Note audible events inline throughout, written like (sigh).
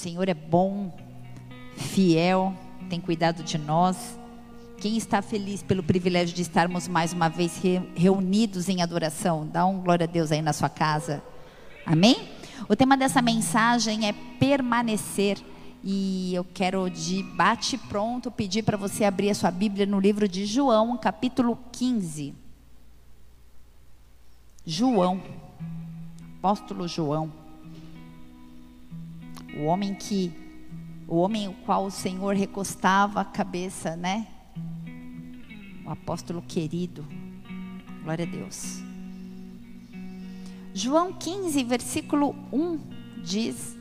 Senhor é bom, fiel, tem cuidado de nós. Quem está feliz pelo privilégio de estarmos mais uma vez re reunidos em adoração? Dá um glória a Deus aí na sua casa. Amém? O tema dessa mensagem é permanecer. E eu quero de bate pronto pedir para você abrir a sua Bíblia no livro de João, capítulo 15. João, apóstolo João, o homem que, o homem o qual o Senhor recostava a cabeça, né? O apóstolo querido, glória a Deus. João 15, versículo 1 diz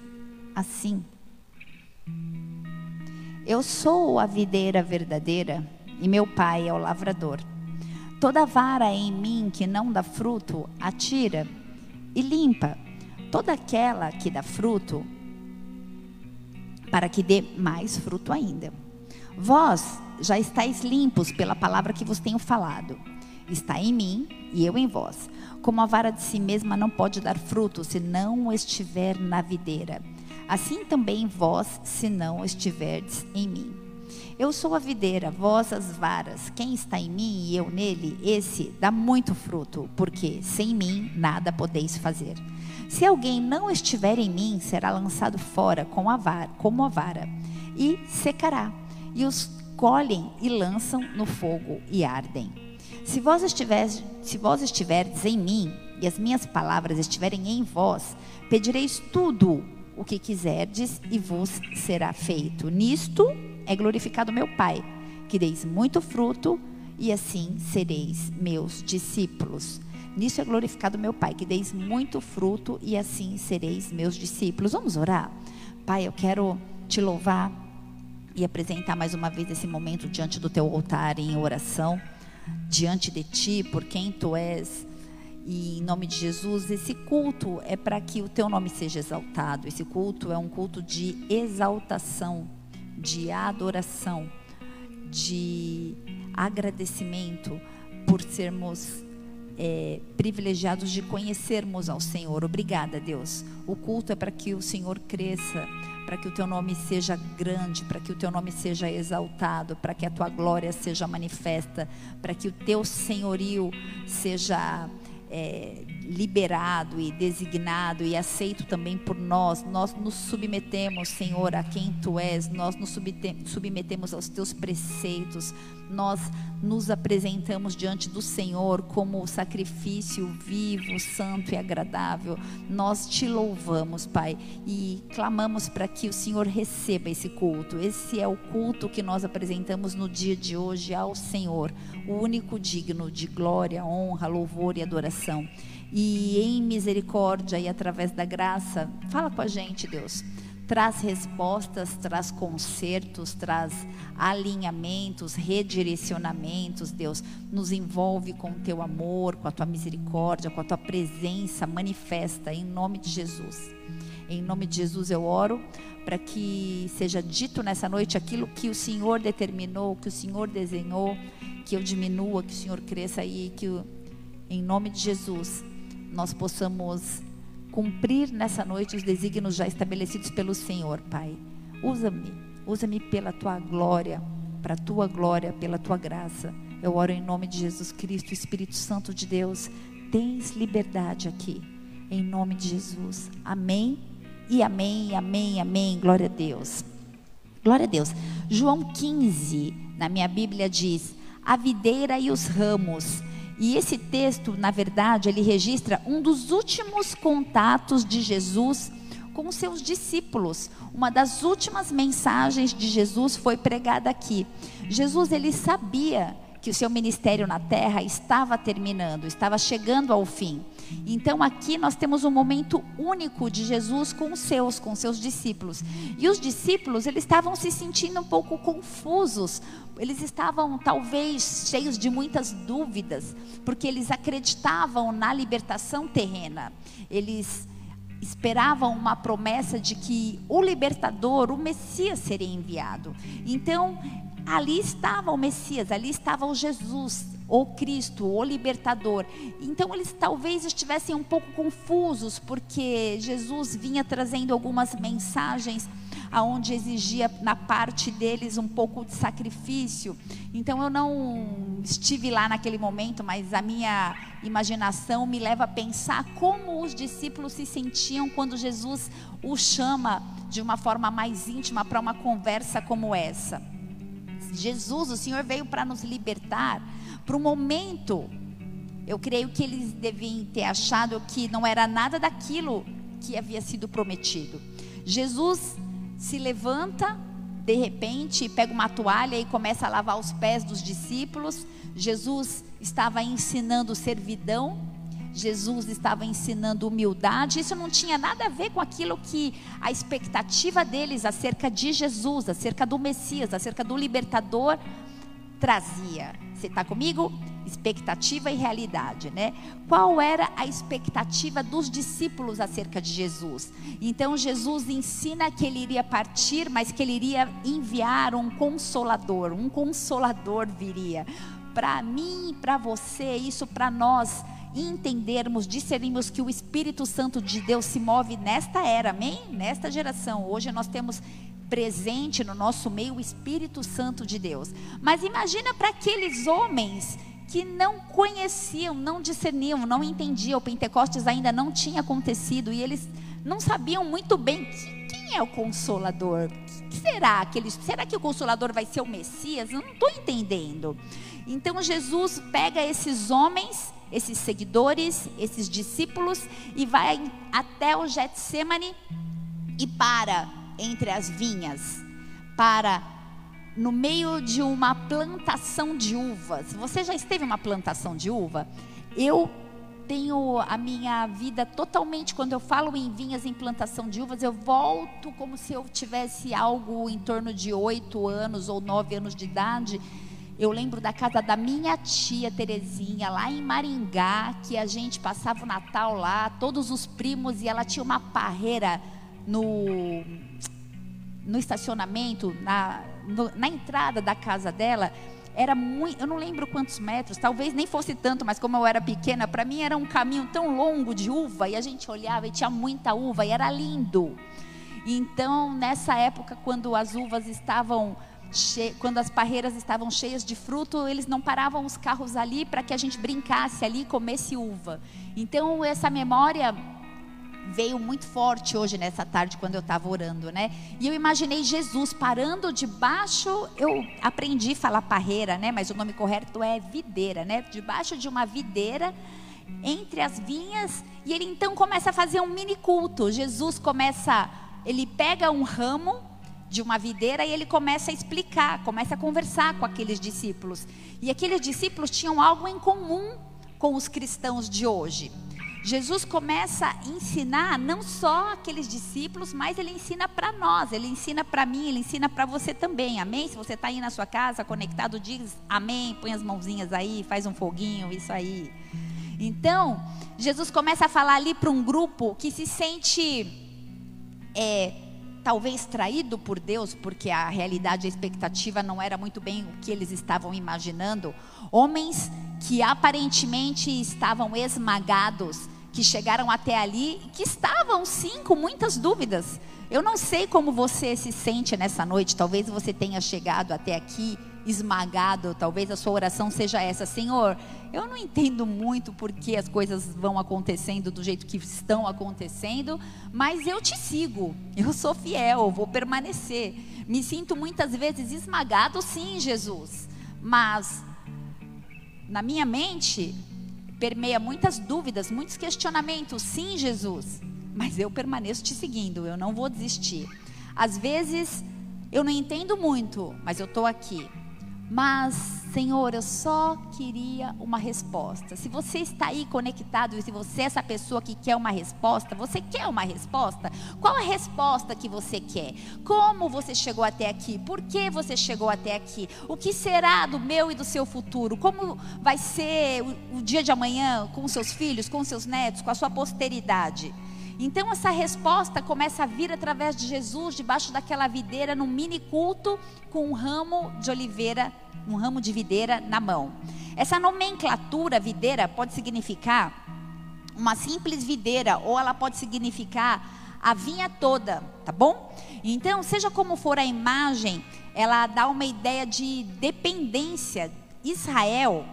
assim: Eu sou a videira verdadeira e meu pai é o lavrador. Toda vara em mim que não dá fruto, atira e limpa. Toda aquela que dá fruto, para que dê mais fruto ainda. Vós já estáis limpos pela palavra que vos tenho falado. Está em mim e eu em vós. Como a vara de si mesma não pode dar fruto se não estiver na videira, assim também vós, se não estiverdes em mim. Eu sou a videira, vós as varas. Quem está em mim e eu nele, esse dá muito fruto, porque sem mim nada podeis fazer. Se alguém não estiver em mim, será lançado fora com a vara, como a vara, e secará. E os colhem e lançam no fogo e ardem. Se vós, estiveres, se vós estiverdes em mim e as minhas palavras estiverem em vós, pedireis tudo o que quiserdes e vos será feito. Nisto é glorificado meu Pai, que deis muito fruto e assim sereis meus discípulos. Nisso é glorificado meu Pai, que deis muito fruto e assim sereis meus discípulos. Vamos orar? Pai, eu quero te louvar e apresentar mais uma vez esse momento diante do teu altar em oração, diante de ti, por quem tu és. E em nome de Jesus, esse culto é para que o teu nome seja exaltado. Esse culto é um culto de exaltação de adoração, de agradecimento por sermos é, privilegiados de conhecermos ao Senhor. Obrigada, Deus. O culto é para que o Senhor cresça, para que o teu nome seja grande, para que o teu nome seja exaltado, para que a tua glória seja manifesta, para que o teu senhorio seja é, liberado e designado e aceito também por nós. Nós nos submetemos, Senhor, a quem Tu és, nós nos submetemos aos Teus preceitos, nós nos apresentamos diante do Senhor como sacrifício vivo, santo e agradável. Nós te louvamos, Pai, e clamamos para que o Senhor receba esse culto. Esse é o culto que nós apresentamos no dia de hoje ao Senhor, o único digno de glória, honra, louvor e adoração. E em misericórdia e através da graça, fala com a gente, Deus traz respostas, traz consertos, traz alinhamentos, redirecionamentos, Deus. Nos envolve com o teu amor, com a tua misericórdia, com a tua presença manifesta em nome de Jesus. Em nome de Jesus eu oro para que seja dito nessa noite aquilo que o Senhor determinou, que o Senhor desenhou, que eu diminua, que o Senhor cresça e que em nome de Jesus nós possamos cumprir nessa noite os desígnios já estabelecidos pelo Senhor, Pai. Usa-me, usa-me pela tua glória, para a tua glória, pela tua graça. Eu oro em nome de Jesus Cristo, Espírito Santo de Deus. Tens liberdade aqui, em nome de Jesus. Amém e amém, amém, amém. Glória a Deus. Glória a Deus. João 15, na minha Bíblia diz: A videira e os ramos e esse texto, na verdade, ele registra um dos últimos contatos de Jesus com os seus discípulos. Uma das últimas mensagens de Jesus foi pregada aqui. Jesus ele sabia que o seu ministério na terra estava terminando, estava chegando ao fim. Então aqui nós temos um momento único de Jesus com os seus, com seus discípulos. E os discípulos, eles estavam se sentindo um pouco confusos. Eles estavam talvez cheios de muitas dúvidas, porque eles acreditavam na libertação terrena. Eles esperavam uma promessa de que o libertador, o Messias seria enviado. Então, ali estava o Messias, ali estava o Jesus, o Cristo, o libertador. Então eles talvez estivessem um pouco confusos, porque Jesus vinha trazendo algumas mensagens aonde exigia na parte deles um pouco de sacrifício. Então eu não estive lá naquele momento, mas a minha imaginação me leva a pensar como os discípulos se sentiam quando Jesus os chama de uma forma mais íntima para uma conversa como essa. Jesus, o Senhor veio para nos libertar para um momento. Eu creio que eles deviam ter achado que não era nada daquilo que havia sido prometido. Jesus se levanta de repente pega uma toalha e começa a lavar os pés dos discípulos. Jesus estava ensinando servidão. Jesus estava ensinando humildade. Isso não tinha nada a ver com aquilo que a expectativa deles acerca de Jesus, acerca do Messias, acerca do libertador trazia. Você está comigo? expectativa e realidade, né? Qual era a expectativa dos discípulos acerca de Jesus? Então Jesus ensina que ele iria partir, mas que ele iria enviar um consolador, um consolador viria. Para mim, para você, isso para nós entendermos, discernirmos que o Espírito Santo de Deus se move nesta era, amém? Nesta geração. Hoje nós temos presente no nosso meio o Espírito Santo de Deus. Mas imagina para aqueles homens que não conheciam, não discerniam, não entendiam. O Pentecostes ainda não tinha acontecido e eles não sabiam muito bem quem é o Consolador. Que será que eles? Será que o Consolador vai ser o Messias? Eu não estou entendendo. Então Jesus pega esses homens, esses seguidores, esses discípulos e vai até o Getsemane e para entre as vinhas para no meio de uma plantação de uvas. Você já esteve em uma plantação de uva? Eu tenho a minha vida totalmente, quando eu falo em vinhas em plantação de uvas, eu volto como se eu tivesse algo em torno de oito anos ou nove anos de idade. Eu lembro da casa da minha tia Terezinha, lá em Maringá, que a gente passava o Natal lá, todos os primos, e ela tinha uma parreira no, no estacionamento, na, no, na entrada da casa dela, era muito, eu não lembro quantos metros, talvez nem fosse tanto, mas como eu era pequena, para mim era um caminho tão longo de uva e a gente olhava e tinha muita uva e era lindo. Então, nessa época, quando as uvas estavam che... quando as parreiras estavam cheias de fruto, eles não paravam os carros ali para que a gente brincasse ali e comesse uva. Então, essa memória veio muito forte hoje nessa tarde quando eu estava orando, né? E eu imaginei Jesus parando debaixo, eu aprendi a falar parreira, né? Mas o nome correto é videira, né? Debaixo de uma videira entre as vinhas e ele então começa a fazer um mini culto. Jesus começa, ele pega um ramo de uma videira e ele começa a explicar, começa a conversar com aqueles discípulos. E aqueles discípulos tinham algo em comum com os cristãos de hoje. Jesus começa a ensinar não só aqueles discípulos, mas ele ensina para nós, ele ensina para mim, ele ensina para você também, amém? Se você está aí na sua casa conectado, diz amém, põe as mãozinhas aí, faz um foguinho, isso aí. Então, Jesus começa a falar ali para um grupo que se sente, é, talvez traído por Deus, porque a realidade, a expectativa não era muito bem o que eles estavam imaginando. Homens que aparentemente estavam esmagados, que chegaram até ali, que estavam sim com muitas dúvidas. Eu não sei como você se sente nessa noite, talvez você tenha chegado até aqui esmagado, talvez a sua oração seja essa: Senhor, eu não entendo muito porque as coisas vão acontecendo do jeito que estão acontecendo, mas eu te sigo, (laughs) eu sou fiel, vou permanecer. Me sinto muitas vezes esmagado, sim, Jesus, mas na minha mente permeia muitas dúvidas, muitos questionamentos. Sim, Jesus, mas eu permaneço te seguindo, eu não vou desistir. Às vezes eu não entendo muito, mas eu estou aqui. Mas, Senhor, eu só queria uma resposta. Se você está aí conectado e se você é essa pessoa que quer uma resposta, você quer uma resposta? Qual a resposta que você quer? Como você chegou até aqui? Por que você chegou até aqui? O que será do meu e do seu futuro? Como vai ser o, o dia de amanhã com seus filhos, com seus netos, com a sua posteridade? Então essa resposta começa a vir através de Jesus, debaixo daquela videira, num mini culto, com um ramo de oliveira, um ramo de videira na mão. Essa nomenclatura videira pode significar uma simples videira, ou ela pode significar a vinha toda, tá bom? Então, seja como for a imagem, ela dá uma ideia de dependência. Israel,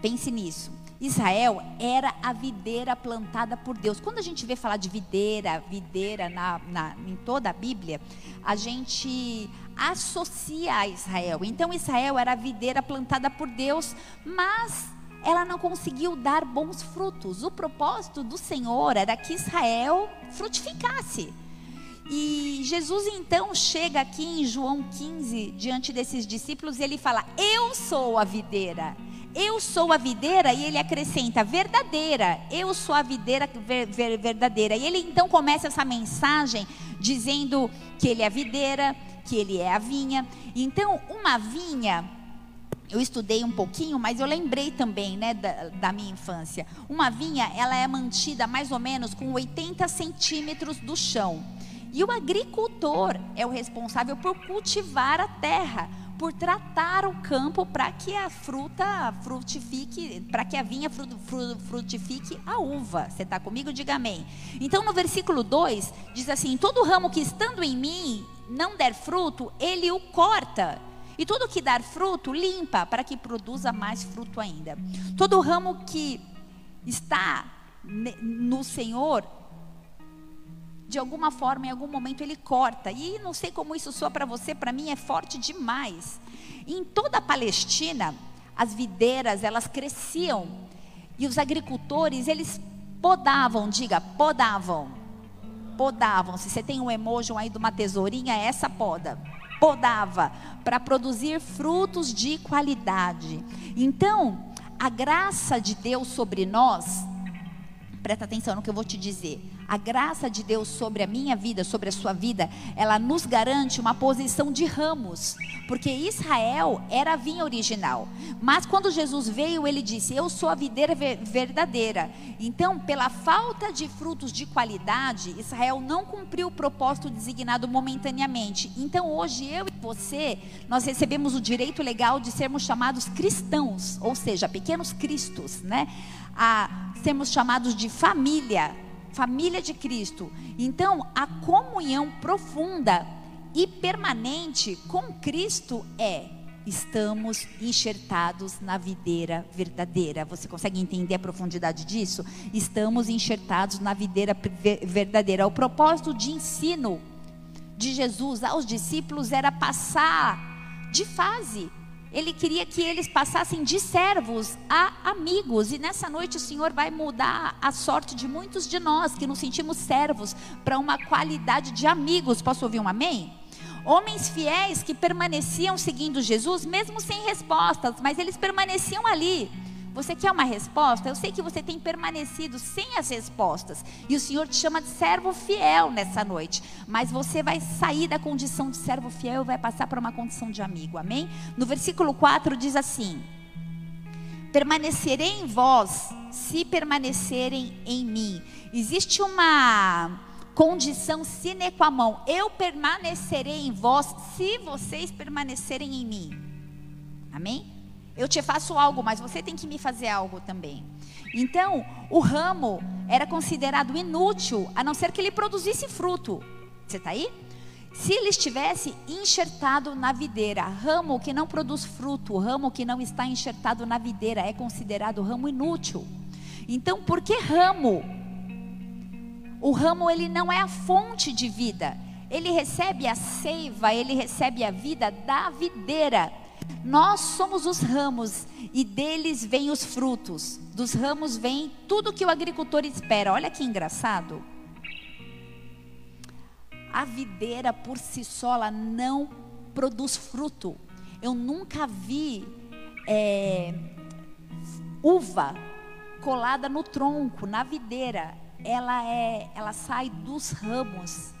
pense nisso. Israel era a videira plantada por Deus. Quando a gente vê falar de videira, videira na, na, em toda a Bíblia, a gente associa a Israel. Então Israel era a videira plantada por Deus, mas ela não conseguiu dar bons frutos. O propósito do Senhor era que Israel frutificasse. E Jesus então chega aqui em João 15, diante desses discípulos, e ele fala: Eu sou a videira. Eu sou a videira, e ele acrescenta verdadeira. Eu sou a videira ver, ver, verdadeira. E ele então começa essa mensagem dizendo que ele é a videira, que ele é a vinha. Então, uma vinha eu estudei um pouquinho, mas eu lembrei também, né, da, da, minha infância. Uma vinha, ela é mantida mais ou menos com 80 centímetros do chão. E o agricultor é o responsável por cultivar a terra, por tratar o campo para que a fruta frutifique, para que a vinha frutifique a uva. Você está comigo? Diga amém. Então, no versículo 2, diz assim: Todo ramo que estando em mim não der fruto, ele o corta. E tudo que dar fruto, limpa, para que produza mais fruto ainda. Todo ramo que está no Senhor, de alguma forma, em algum momento, ele corta. E não sei como isso soa para você, para mim é forte demais. Em toda a Palestina, as videiras, elas cresciam. E os agricultores, eles podavam, diga, podavam. Podavam. Se você tem um emoji aí de uma tesourinha, é essa poda. Podava para produzir frutos de qualidade. Então, a graça de Deus sobre nós, presta atenção no que eu vou te dizer a graça de Deus sobre a minha vida, sobre a sua vida, ela nos garante uma posição de ramos, porque Israel era a vinha original. Mas quando Jesus veio, ele disse: Eu sou a videira verdadeira. Então, pela falta de frutos de qualidade, Israel não cumpriu o propósito designado momentaneamente. Então, hoje eu e você, nós recebemos o direito legal de sermos chamados cristãos, ou seja, pequenos cristos, né? A sermos chamados de família família de Cristo. Então, a comunhão profunda e permanente com Cristo é estamos enxertados na videira verdadeira. Você consegue entender a profundidade disso? Estamos enxertados na videira verdadeira. O propósito de ensino de Jesus aos discípulos era passar de fase ele queria que eles passassem de servos a amigos. E nessa noite o Senhor vai mudar a sorte de muitos de nós que nos sentimos servos para uma qualidade de amigos. Posso ouvir um amém? Homens fiéis que permaneciam seguindo Jesus, mesmo sem respostas, mas eles permaneciam ali você quer uma resposta? Eu sei que você tem permanecido sem as respostas. E o Senhor te chama de servo fiel nessa noite. Mas você vai sair da condição de servo fiel e vai passar para uma condição de amigo. Amém? No versículo 4 diz assim: Permanecerei em vós se permanecerem em mim. Existe uma condição sine qua non. Eu permanecerei em vós se vocês permanecerem em mim. Amém? Eu te faço algo, mas você tem que me fazer algo também. Então, o ramo era considerado inútil, a não ser que ele produzisse fruto. Você está aí? Se ele estivesse enxertado na videira, ramo que não produz fruto, ramo que não está enxertado na videira, é considerado ramo inútil. Então, por que ramo? O ramo ele não é a fonte de vida. Ele recebe a seiva, ele recebe a vida da videira. Nós somos os ramos e deles vêm os frutos. Dos ramos vem tudo que o agricultor espera. Olha que engraçado. A videira por si só ela não produz fruto. Eu nunca vi é, uva colada no tronco, na videira. Ela é, ela sai dos ramos.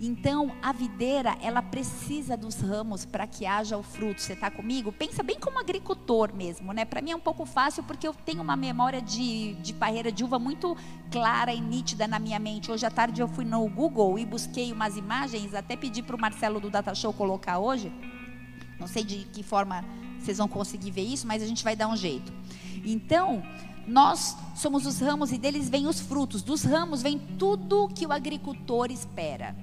Então, a videira, ela precisa dos ramos para que haja o fruto. Você está comigo? Pensa bem como agricultor mesmo, né? Para mim é um pouco fácil porque eu tenho uma memória de, de parreira de uva muito clara e nítida na minha mente. Hoje à tarde eu fui no Google e busquei umas imagens, até pedi para o Marcelo do Data Show colocar hoje. Não sei de que forma vocês vão conseguir ver isso, mas a gente vai dar um jeito. Então, nós somos os ramos e deles vêm os frutos. Dos ramos vem tudo que o agricultor espera.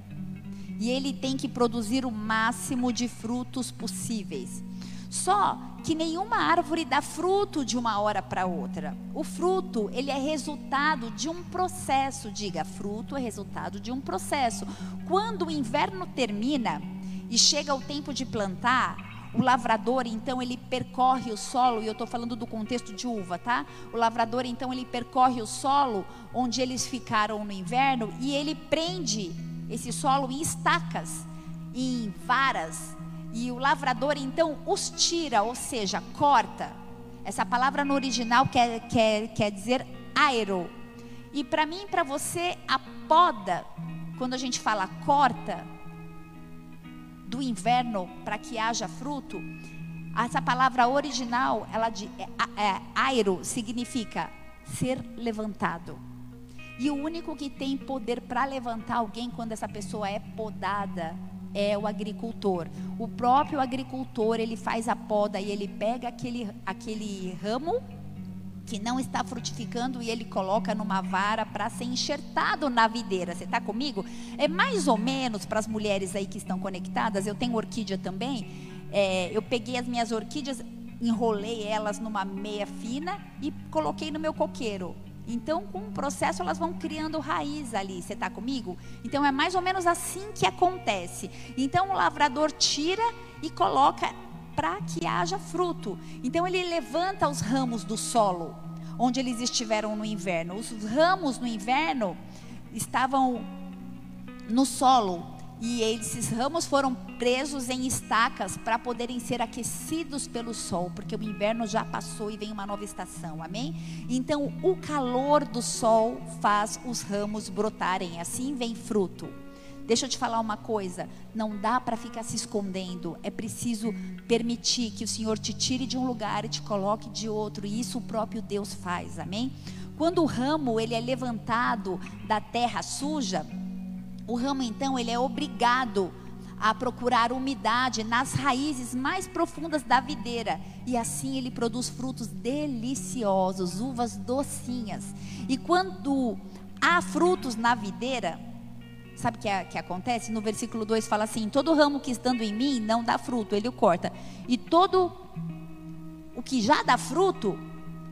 E ele tem que produzir o máximo de frutos possíveis. Só que nenhuma árvore dá fruto de uma hora para outra. O fruto, ele é resultado de um processo. Diga, fruto é resultado de um processo. Quando o inverno termina e chega o tempo de plantar, o lavrador, então, ele percorre o solo, e eu estou falando do contexto de uva, tá? O lavrador, então, ele percorre o solo onde eles ficaram no inverno e ele prende esse solo em estacas, em varas. E o lavrador, então, os tira, ou seja, corta. Essa palavra no original quer, quer, quer dizer aero. E para mim para você, a poda, quando a gente fala corta, do inverno para que haja fruto, essa palavra original, ela de é, é, aero significa ser levantado. E o único que tem poder para levantar alguém quando essa pessoa é podada é o agricultor. O próprio agricultor, ele faz a poda e ele pega aquele, aquele ramo que não está frutificando e ele coloca numa vara para ser enxertado na videira. Você está comigo? É mais ou menos para as mulheres aí que estão conectadas. Eu tenho orquídea também. É, eu peguei as minhas orquídeas, enrolei elas numa meia fina e coloquei no meu coqueiro. Então, com o processo, elas vão criando raiz ali. Você está comigo? Então, é mais ou menos assim que acontece. Então, o lavrador tira e coloca para que haja fruto. Então ele levanta os ramos do solo, onde eles estiveram no inverno. Os ramos no inverno estavam no solo e esses ramos foram presos em estacas para poderem ser aquecidos pelo sol, porque o inverno já passou e vem uma nova estação, amém? Então, o calor do sol faz os ramos brotarem, assim vem fruto. Deixa eu te falar uma coisa: não dá para ficar se escondendo, é preciso permitir que o Senhor te tire de um lugar e te coloque de outro, e isso o próprio Deus faz, amém? Quando o ramo ele é levantado da terra suja, o ramo então ele é obrigado a procurar umidade nas raízes mais profundas da videira e assim ele produz frutos deliciosos, uvas docinhas. E quando há frutos na videira, Sabe o que, é, que acontece? No versículo 2 fala assim: Todo ramo que estando em mim não dá fruto, ele o corta. E todo o que já dá fruto,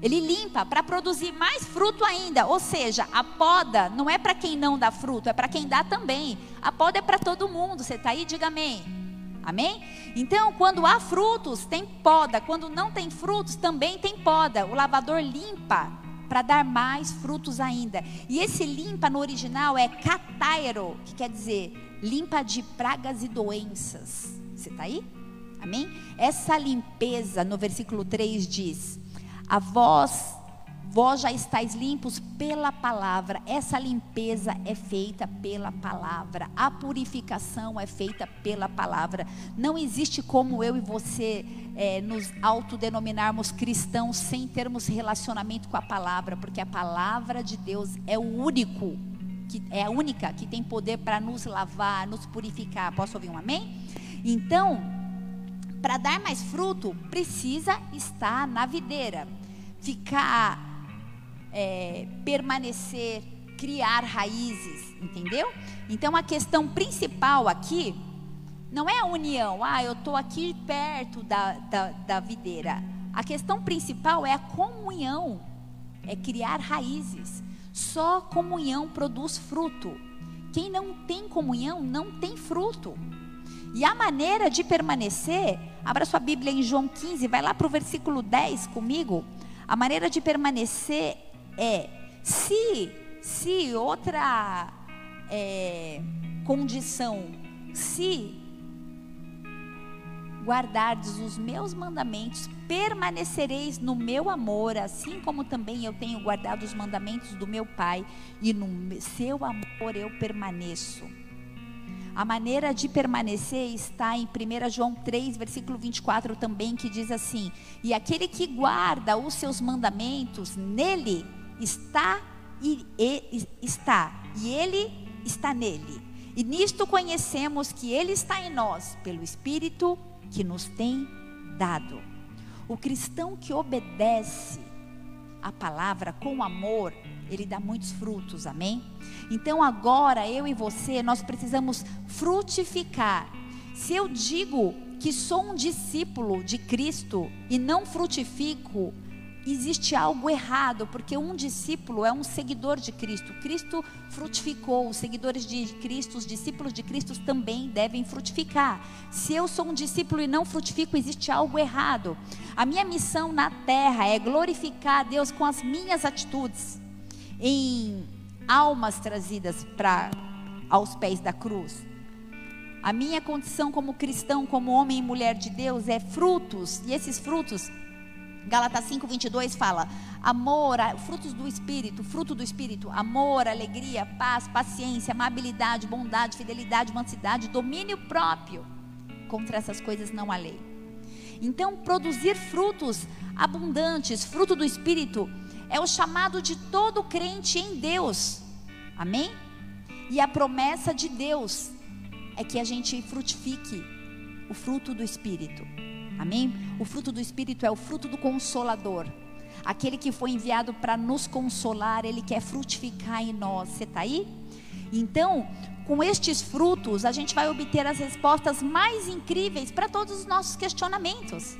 ele limpa para produzir mais fruto ainda. Ou seja, a poda não é para quem não dá fruto, é para quem dá também. A poda é para todo mundo. Você está aí? Diga amém. Amém? Então, quando há frutos, tem poda. Quando não tem frutos, também tem poda. O lavador limpa para dar mais frutos ainda. E esse limpa no original é catairo, que quer dizer limpa de pragas e doenças. Você está aí? Amém? Essa limpeza no versículo 3 diz: A voz Vós já estáis limpos pela palavra. Essa limpeza é feita pela palavra. A purificação é feita pela palavra. Não existe como eu e você é, nos autodenominarmos cristãos sem termos relacionamento com a palavra, porque a palavra de Deus é o único, que, é a única que tem poder para nos lavar, nos purificar. Posso ouvir um amém? Então, para dar mais fruto, precisa estar na videira. Ficar é, permanecer, criar raízes, entendeu? Então a questão principal aqui não é a união, ah, eu estou aqui perto da, da, da videira. A questão principal é a comunhão, é criar raízes. Só comunhão produz fruto. Quem não tem comunhão não tem fruto. E a maneira de permanecer, abra sua Bíblia em João 15, vai lá para o versículo 10 comigo. A maneira de permanecer é se se outra é, condição, se guardardes os meus mandamentos, permanecereis no meu amor, assim como também eu tenho guardado os mandamentos do meu Pai, e no seu amor eu permaneço. A maneira de permanecer está em 1 João 3, versículo 24 também, que diz assim: E aquele que guarda os seus mandamentos, nele está e, e está, e ele está nele. E nisto conhecemos que ele está em nós pelo espírito que nos tem dado. O cristão que obedece a palavra com amor, ele dá muitos frutos, amém? Então agora eu e você, nós precisamos frutificar. Se eu digo que sou um discípulo de Cristo e não frutifico, existe algo errado, porque um discípulo é um seguidor de Cristo. Cristo frutificou, os seguidores de Cristo, os discípulos de Cristo também devem frutificar. Se eu sou um discípulo e não frutifico, existe algo errado. A minha missão na terra é glorificar a Deus com as minhas atitudes, em almas trazidas para aos pés da cruz. A minha condição como cristão, como homem e mulher de Deus é frutos, e esses frutos Gálatas 5:22 fala: amor, frutos do espírito, fruto do espírito, amor, alegria, paz, paciência, amabilidade, bondade, fidelidade, mansidade, domínio próprio. Contra essas coisas não há lei. Então, produzir frutos abundantes, fruto do espírito, é o chamado de todo crente em Deus. Amém? E a promessa de Deus é que a gente frutifique o fruto do espírito. Amém? O fruto do Espírito é o fruto do consolador. Aquele que foi enviado para nos consolar, ele quer frutificar em nós. Você está aí? Então, com estes frutos, a gente vai obter as respostas mais incríveis para todos os nossos questionamentos.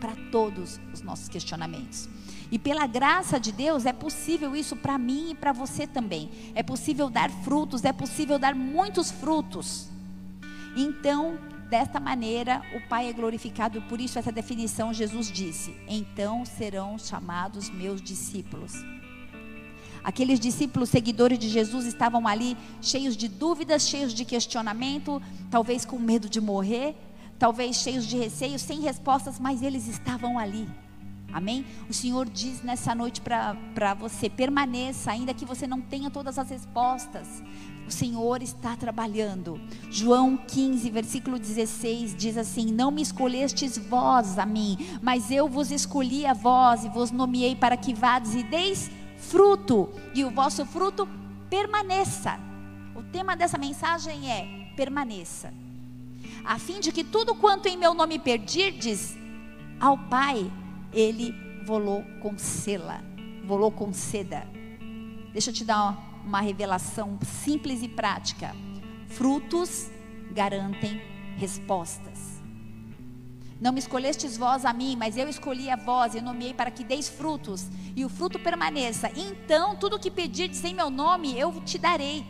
Para todos os nossos questionamentos. E pela graça de Deus é possível isso para mim e para você também. É possível dar frutos, é possível dar muitos frutos. Então, Desta maneira, o Pai é glorificado, por isso essa definição Jesus disse: "Então serão chamados meus discípulos". Aqueles discípulos seguidores de Jesus estavam ali cheios de dúvidas, cheios de questionamento, talvez com medo de morrer, talvez cheios de receio, sem respostas, mas eles estavam ali. Amém? O Senhor diz nessa noite para você: permaneça, ainda que você não tenha todas as respostas. O Senhor está trabalhando. João 15, versículo 16 diz assim: Não me escolhestes vós a mim, mas eu vos escolhi a vós e vos nomeei para que vades e deis fruto, e o vosso fruto permaneça. O tema dessa mensagem é: permaneça. A fim de que tudo quanto em meu nome perdirdes, ao Pai ele volou com sela, volou com seda. Deixa eu te dar uma revelação simples e prática. Frutos garantem respostas. Não me escolhestes vós a mim, mas eu escolhi a vós e nomeei para que deis frutos, e o fruto permaneça. Então, tudo o que pedirdes em meu nome, eu te darei.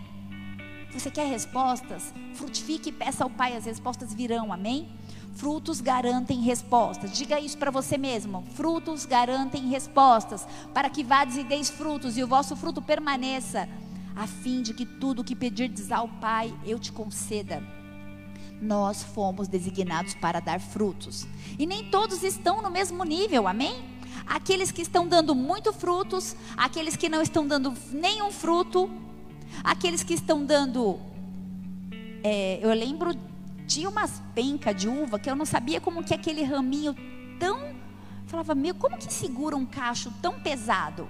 Você quer respostas? Frutifique e peça ao Pai, as respostas virão, amém? Frutos garantem respostas. Diga isso para você mesmo. Frutos garantem respostas. Para que vades e deis frutos e o vosso fruto permaneça, a fim de que tudo o que pedirdes ao Pai eu te conceda. Nós fomos designados para dar frutos. E nem todos estão no mesmo nível, amém? Aqueles que estão dando muito frutos, aqueles que não estão dando nenhum fruto, aqueles que estão dando. É, eu lembro tinha umas pencas de uva que eu não sabia como que aquele raminho tão. Falava, meu, como que segura um cacho tão pesado?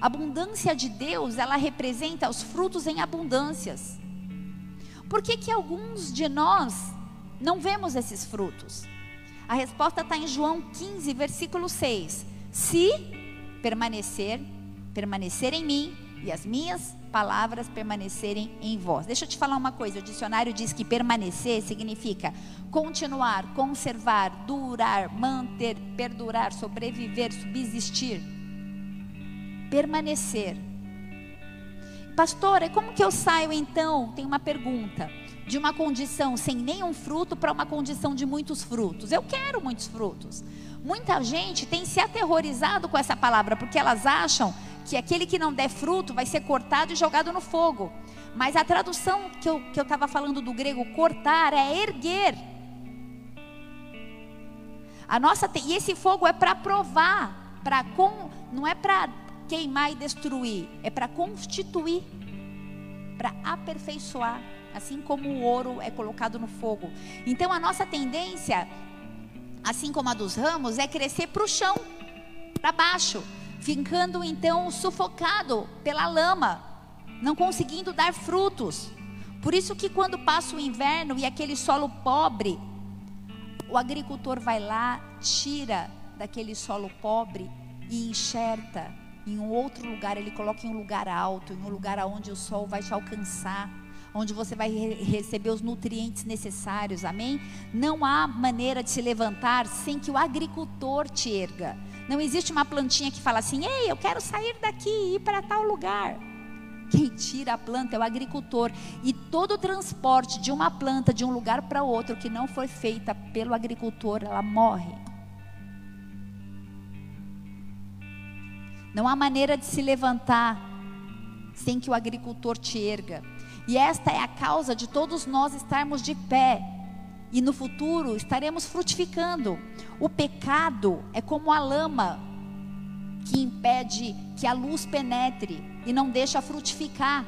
A abundância de Deus, ela representa os frutos em abundâncias. Por que, que alguns de nós não vemos esses frutos? A resposta está em João 15, versículo 6. Se permanecer, permanecer em mim e as minhas palavras permanecerem em vós. Deixa eu te falar uma coisa: o dicionário diz que permanecer significa continuar, conservar, durar, manter, perdurar, sobreviver, subsistir. Permanecer. Pastora, como que eu saio então? Tem uma pergunta. De uma condição sem nenhum fruto para uma condição de muitos frutos. Eu quero muitos frutos. Muita gente tem se aterrorizado com essa palavra, porque elas acham que aquele que não der fruto vai ser cortado e jogado no fogo. Mas a tradução que eu estava falando do grego cortar é erguer. A nossa e esse fogo é para provar, para não é para queimar e destruir, é para constituir, para aperfeiçoar, assim como o ouro é colocado no fogo. Então a nossa tendência, assim como a dos ramos, é crescer para o chão, para baixo ficando então sufocado pela lama, não conseguindo dar frutos. Por isso que quando passa o inverno e aquele solo pobre, o agricultor vai lá, tira daquele solo pobre e enxerta em um outro lugar, ele coloca em um lugar alto, em um lugar onde o sol vai te alcançar, onde você vai re receber os nutrientes necessários, amém? Não há maneira de se levantar sem que o agricultor te erga. Não existe uma plantinha que fala assim: ei, eu quero sair daqui e ir para tal lugar. Quem tira a planta é o agricultor. E todo o transporte de uma planta de um lugar para outro que não foi feita pelo agricultor, ela morre. Não há maneira de se levantar sem que o agricultor te erga. E esta é a causa de todos nós estarmos de pé. E no futuro estaremos frutificando. O pecado é como a lama que impede que a luz penetre e não deixa frutificar.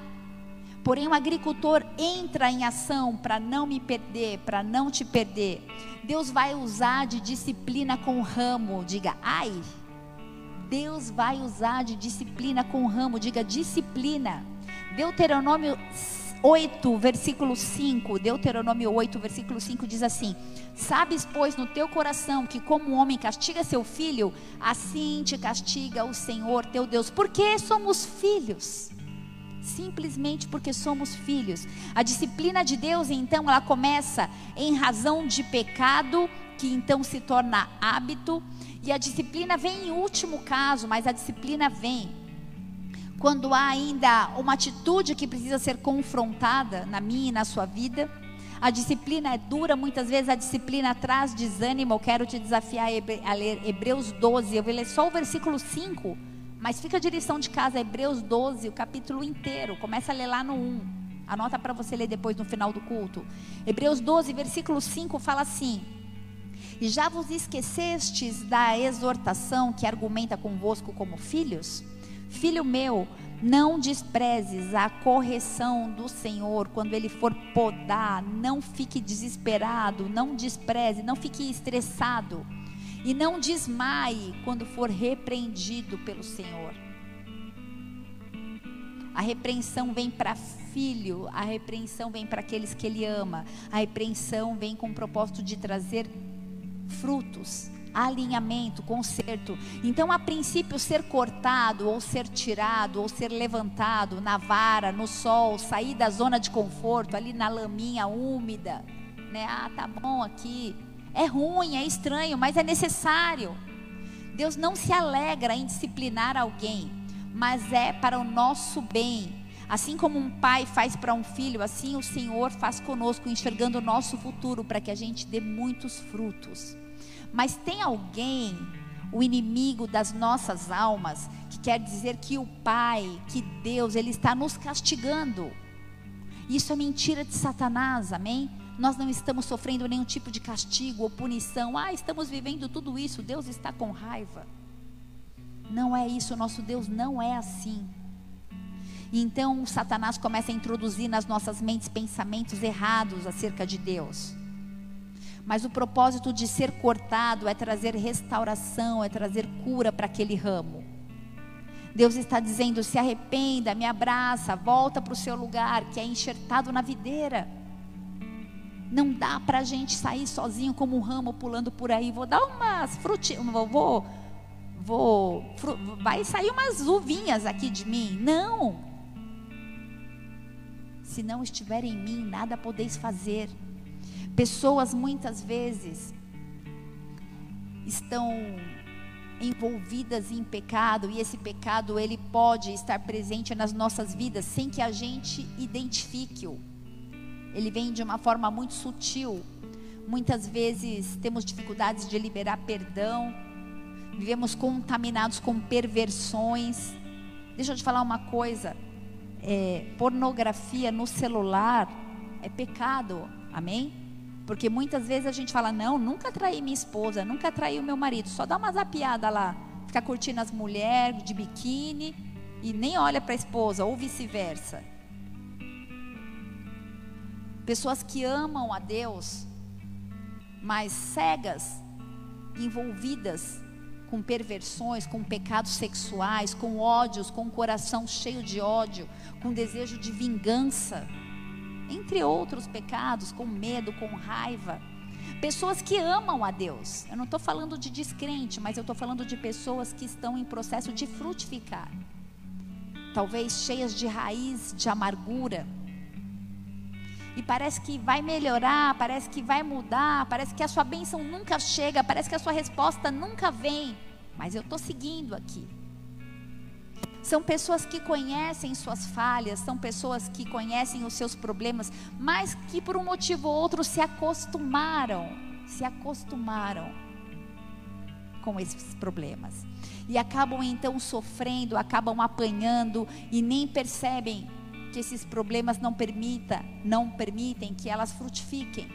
Porém, o agricultor entra em ação para não me perder, para não te perder. Deus vai usar de disciplina com o ramo. Diga, ai. Deus vai usar de disciplina com o ramo. Diga, disciplina. Deuteronômio 8, versículo 5, Deuteronômio 8, versículo 5 diz assim: Sabes, pois, no teu coração que como um homem castiga seu filho, assim te castiga o Senhor teu Deus. Porque somos filhos. Simplesmente porque somos filhos. A disciplina de Deus, então, ela começa em razão de pecado, que então se torna hábito, e a disciplina vem em último caso, mas a disciplina vem quando há ainda uma atitude que precisa ser confrontada na minha e na sua vida. A disciplina é dura, muitas vezes a disciplina traz desânimo. Eu quero te desafiar a ler Hebreus 12. Eu vou ler só o versículo 5, mas fica a direção de casa, Hebreus 12, o capítulo inteiro. Começa a ler lá no 1. Anota para você ler depois no final do culto. Hebreus 12, versículo 5 fala assim: E já vos esquecestes da exortação que argumenta convosco como filhos? Filho meu, não desprezes a correção do Senhor quando ele for podar, não fique desesperado, não despreze, não fique estressado. E não desmaie quando for repreendido pelo Senhor. A repreensão vem para filho, a repreensão vem para aqueles que ele ama, a repreensão vem com o propósito de trazer frutos alinhamento, conserto. Então, a princípio, ser cortado, ou ser tirado, ou ser levantado na vara, no sol, sair da zona de conforto, ali na laminha úmida, né? Ah, tá bom aqui. É ruim, é estranho, mas é necessário. Deus não se alegra em disciplinar alguém, mas é para o nosso bem. Assim como um pai faz para um filho, assim o Senhor faz conosco, enxergando o nosso futuro para que a gente dê muitos frutos. Mas tem alguém, o inimigo das nossas almas, que quer dizer que o Pai, que Deus, Ele está nos castigando. Isso é mentira de Satanás, amém? Nós não estamos sofrendo nenhum tipo de castigo ou punição. Ah, estamos vivendo tudo isso, Deus está com raiva. Não é isso, nosso Deus não é assim. Então Satanás começa a introduzir nas nossas mentes pensamentos errados acerca de Deus. Mas o propósito de ser cortado é trazer restauração, é trazer cura para aquele ramo. Deus está dizendo: se arrependa, me abraça, volta para o seu lugar, que é enxertado na videira. Não dá para a gente sair sozinho como um ramo pulando por aí. Vou dar umas frutinhas, vou, vou, vou, vai sair umas uvinhas aqui de mim. Não. Se não estiver em mim, nada podeis fazer. Pessoas muitas vezes estão envolvidas em pecado e esse pecado ele pode estar presente nas nossas vidas sem que a gente identifique-o. Ele vem de uma forma muito sutil. Muitas vezes temos dificuldades de liberar perdão. Vivemos contaminados com perversões. Deixa eu te falar uma coisa. É, pornografia no celular é pecado. Amém? Porque muitas vezes a gente fala, não, nunca traí minha esposa, nunca traí o meu marido, só dá uma zapiada lá, fica curtindo as mulheres de biquíni e nem olha para a esposa, ou vice-versa. Pessoas que amam a Deus, mas cegas, envolvidas com perversões, com pecados sexuais, com ódios, com o coração cheio de ódio, com desejo de vingança entre outros pecados, com medo, com raiva. Pessoas que amam a Deus. Eu não estou falando de descrente, mas eu estou falando de pessoas que estão em processo de frutificar. Talvez cheias de raiz de amargura. E parece que vai melhorar, parece que vai mudar, parece que a sua bênção nunca chega, parece que a sua resposta nunca vem. Mas eu estou seguindo aqui. São pessoas que conhecem suas falhas, são pessoas que conhecem os seus problemas, mas que por um motivo ou outro se acostumaram, se acostumaram com esses problemas. E acabam então sofrendo, acabam apanhando e nem percebem que esses problemas não permita, não permitem que elas frutifiquem.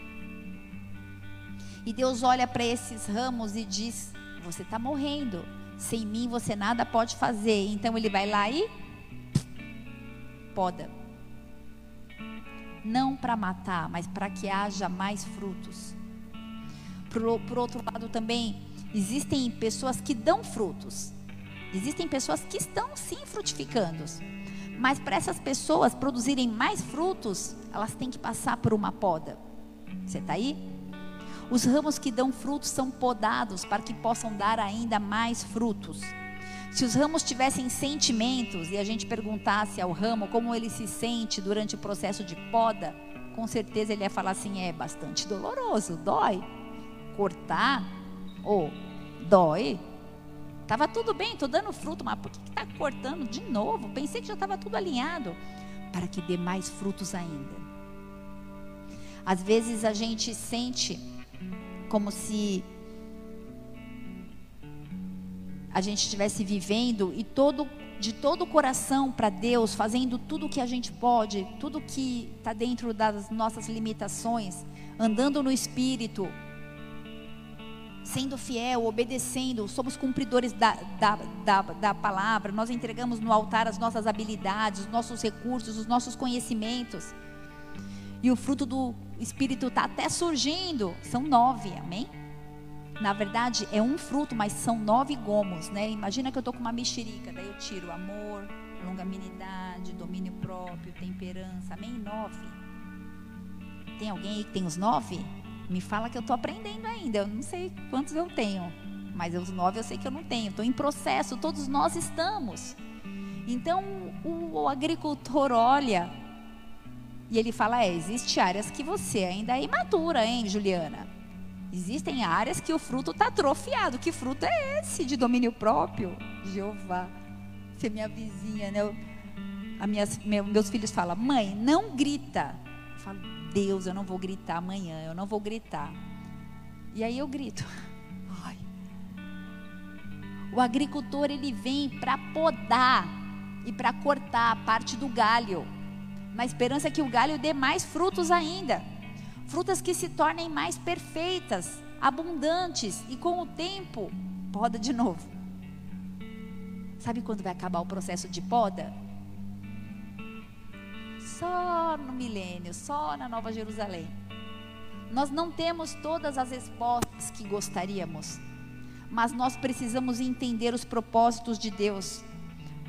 E Deus olha para esses ramos e diz: "Você está morrendo. Sem mim você nada pode fazer. Então ele vai lá e poda. Não para matar, mas para que haja mais frutos. Por, por outro lado, também existem pessoas que dão frutos. Existem pessoas que estão sim frutificando. Mas para essas pessoas produzirem mais frutos, elas têm que passar por uma poda. Você está aí? Os ramos que dão frutos são podados para que possam dar ainda mais frutos. Se os ramos tivessem sentimentos e a gente perguntasse ao ramo como ele se sente durante o processo de poda, com certeza ele ia falar assim: é bastante doloroso, dói. Cortar, ou oh, dói. Tava tudo bem, estou dando fruto, mas por que está cortando de novo? Pensei que já estava tudo alinhado. Para que dê mais frutos ainda. Às vezes a gente sente como se a gente estivesse vivendo e todo de todo o coração para Deus, fazendo tudo o que a gente pode, tudo que está dentro das nossas limitações, andando no Espírito, sendo fiel, obedecendo, somos cumpridores da, da, da, da palavra, nós entregamos no altar as nossas habilidades, os nossos recursos, os nossos conhecimentos. E o fruto do Espírito está até surgindo. São nove, amém? Na verdade, é um fruto, mas são nove gomos, né? Imagina que eu estou com uma mexerica, daí eu tiro amor, longanimidade, domínio próprio, temperança, amém? Nove. Tem alguém aí que tem os nove? Me fala que eu estou aprendendo ainda. Eu não sei quantos eu tenho, mas os nove eu sei que eu não tenho. Estou em processo, todos nós estamos. Então, o, o agricultor olha e ele fala: é, existe áreas que você ainda é imatura, hein, Juliana? Existem áreas que o fruto está atrofiado. Que fruto é esse de domínio próprio? Jeová. Você é minha vizinha, né? Eu, a minhas, meu, meus filhos falam: mãe, não grita. Eu falo: Deus, eu não vou gritar amanhã, eu não vou gritar. E aí eu grito. (laughs) Ai. O agricultor ele vem para podar e para cortar a parte do galho na esperança que o galho dê mais frutos ainda. Frutas que se tornem mais perfeitas, abundantes e com o tempo poda de novo. Sabe quando vai acabar o processo de poda? Só no milênio, só na Nova Jerusalém. Nós não temos todas as respostas que gostaríamos, mas nós precisamos entender os propósitos de Deus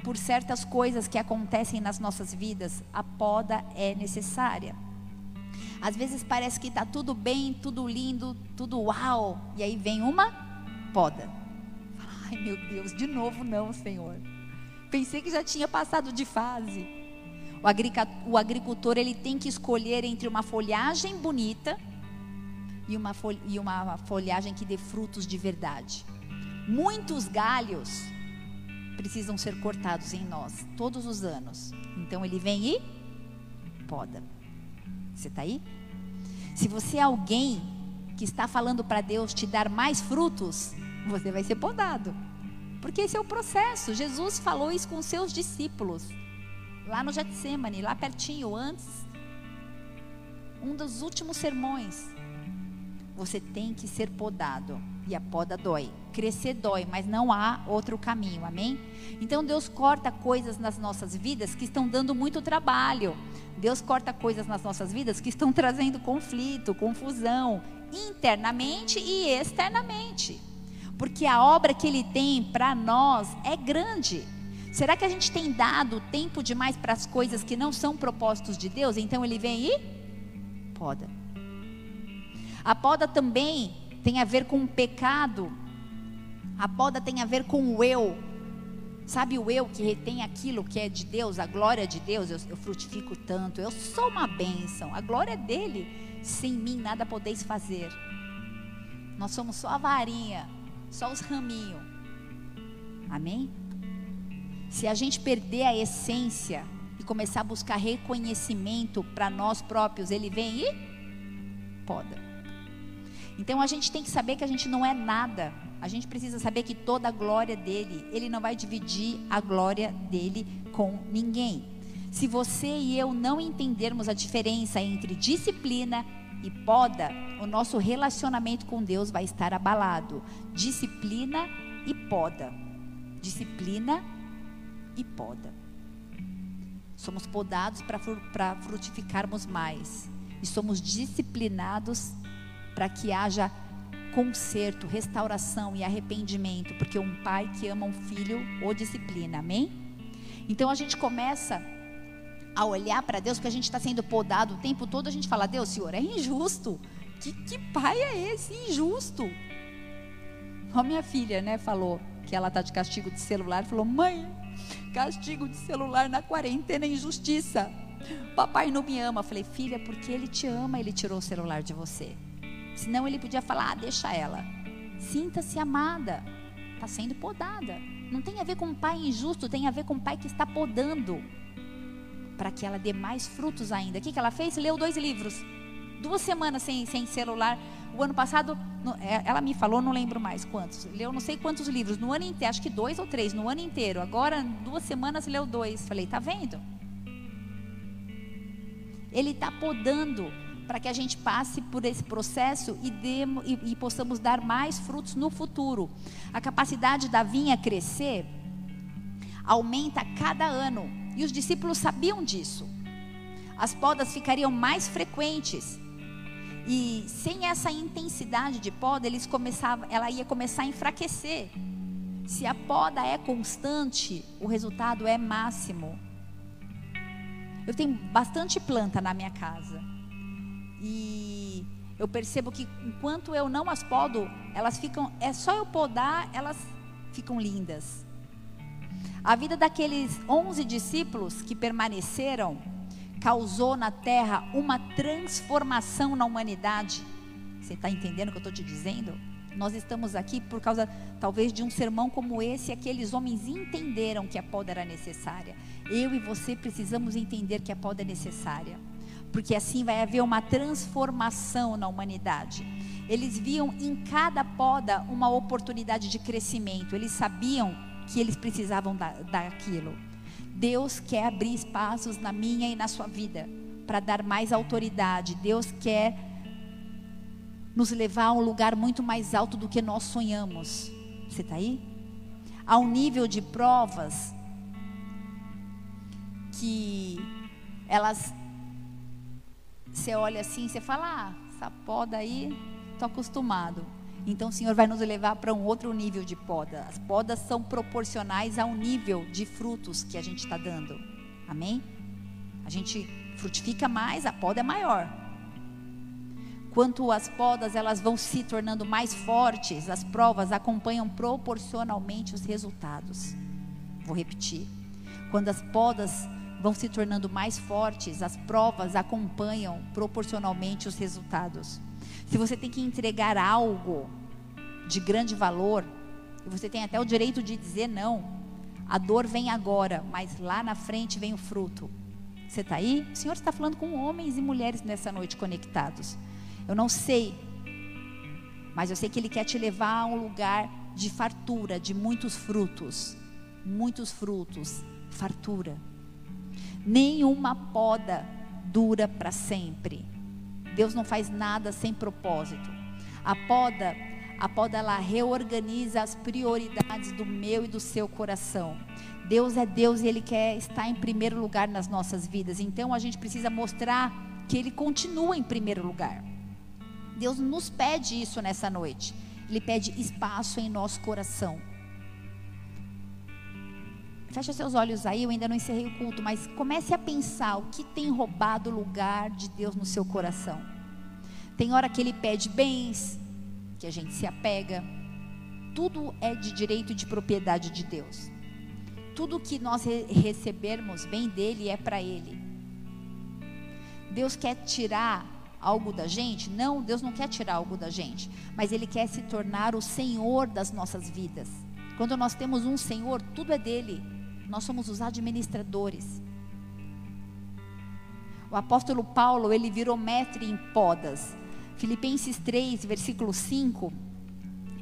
por certas coisas que acontecem nas nossas vidas, a poda é necessária. Às vezes parece que está tudo bem, tudo lindo, tudo uau, e aí vem uma poda. Ai meu Deus, de novo não, Senhor. Pensei que já tinha passado de fase. O agricultor ele tem que escolher entre uma folhagem bonita e uma, e uma folhagem que dê frutos de verdade. Muitos galhos precisam ser cortados em nós todos os anos. Então ele vem e poda. Você está aí? Se você é alguém que está falando para Deus te dar mais frutos, você vai ser podado. Porque esse é o processo. Jesus falou isso com seus discípulos. Lá no Getsemane, lá pertinho, antes. Um dos últimos sermões. Você tem que ser podado. E a poda dói. Crescer dói, mas não há outro caminho, amém? Então Deus corta coisas nas nossas vidas que estão dando muito trabalho. Deus corta coisas nas nossas vidas que estão (laughs) trazendo conflito, confusão, internamente e externamente. Porque a obra que Ele tem para nós é grande. Será que a gente tem dado tempo demais para as coisas que não são propósitos de Deus? Então Ele vem e poda. A poda também tem a ver com o pecado. A poda tem a ver com o eu. Sabe o eu que retém aquilo que é de Deus, a glória de Deus? Eu, eu frutifico tanto, eu sou uma bênção, a glória é dele. Sem mim nada podeis fazer. Nós somos só a varinha, só os raminhos. Amém? Se a gente perder a essência e começar a buscar reconhecimento para nós próprios, ele vem e poda. Então a gente tem que saber que a gente não é nada. A gente precisa saber que toda a glória dele, ele não vai dividir a glória dele com ninguém. Se você e eu não entendermos a diferença entre disciplina e poda, o nosso relacionamento com Deus vai estar abalado. Disciplina e poda. Disciplina e poda. Somos podados para frutificarmos mais. E somos disciplinados para que haja conserto, restauração e arrependimento, porque um pai que ama um filho o disciplina, amém? Então a gente começa a olhar para Deus, porque a gente está sendo podado o tempo todo, a gente fala, Deus, Senhor, é injusto. Que, que pai é esse injusto? A minha filha, né, falou que ela está de castigo de celular, falou, mãe, castigo de celular na quarentena é injustiça. Papai não me ama. falei, filha, porque ele te ama, ele tirou o celular de você. Senão ele podia falar: ah, deixa ela. Sinta-se amada. Está sendo podada. Não tem a ver com um pai injusto, tem a ver com um pai que está podando. Para que ela dê mais frutos ainda. O que, que ela fez? Leu dois livros. Duas semanas sem, sem celular. O ano passado, é, ela me falou, não lembro mais quantos. Leu não sei quantos livros. No ano inteiro, acho que dois ou três, no ano inteiro. Agora, duas semanas, leu dois. Falei, tá vendo? Ele está podando para que a gente passe por esse processo e, demo, e, e possamos dar mais frutos no futuro. A capacidade da vinha crescer aumenta a cada ano e os discípulos sabiam disso. As podas ficariam mais frequentes e sem essa intensidade de poda, eles começavam, ela ia começar a enfraquecer. Se a poda é constante, o resultado é máximo. Eu tenho bastante planta na minha casa. E eu percebo que enquanto eu não as podo, elas ficam, é só eu podar, elas ficam lindas. A vida daqueles 11 discípulos que permaneceram causou na terra uma transformação na humanidade. Você está entendendo o que eu estou te dizendo? Nós estamos aqui por causa, talvez, de um sermão como esse. Aqueles homens entenderam que a poda era necessária. Eu e você precisamos entender que a poda é necessária porque assim vai haver uma transformação na humanidade. Eles viam em cada poda uma oportunidade de crescimento, eles sabiam que eles precisavam da, daquilo. Deus quer abrir espaços na minha e na sua vida para dar mais autoridade. Deus quer nos levar a um lugar muito mais alto do que nós sonhamos. Você está aí? A um nível de provas que elas você olha assim, você fala, ah, essa poda aí, estou acostumado. Então o Senhor vai nos levar para um outro nível de poda. As podas são proporcionais ao nível de frutos que a gente está dando. Amém? A gente frutifica mais, a poda é maior. Quanto as podas elas vão se tornando mais fortes, as provas acompanham proporcionalmente os resultados. Vou repetir. Quando as podas vão se tornando mais fortes, as provas acompanham proporcionalmente os resultados. Se você tem que entregar algo de grande valor, e você tem até o direito de dizer não, a dor vem agora, mas lá na frente vem o fruto. Você está aí? O Senhor está falando com homens e mulheres nessa noite conectados. Eu não sei, mas eu sei que Ele quer te levar a um lugar de fartura, de muitos frutos. Muitos frutos, fartura. Nenhuma poda dura para sempre. Deus não faz nada sem propósito. A poda, a poda ela reorganiza as prioridades do meu e do seu coração. Deus é Deus e ele quer estar em primeiro lugar nas nossas vidas. Então a gente precisa mostrar que ele continua em primeiro lugar. Deus nos pede isso nessa noite. Ele pede espaço em nosso coração. Fecha seus olhos aí, eu ainda não encerrei o culto, mas comece a pensar o que tem roubado o lugar de Deus no seu coração. Tem hora que ele pede bens, que a gente se apega. Tudo é de direito de propriedade de Deus. Tudo que nós recebermos vem dele e é para ele. Deus quer tirar algo da gente? Não, Deus não quer tirar algo da gente, mas Ele quer se tornar o Senhor das nossas vidas. Quando nós temos um Senhor, tudo é dele. Nós somos os administradores. O apóstolo Paulo, ele virou mestre em podas. Filipenses 3, versículo 5,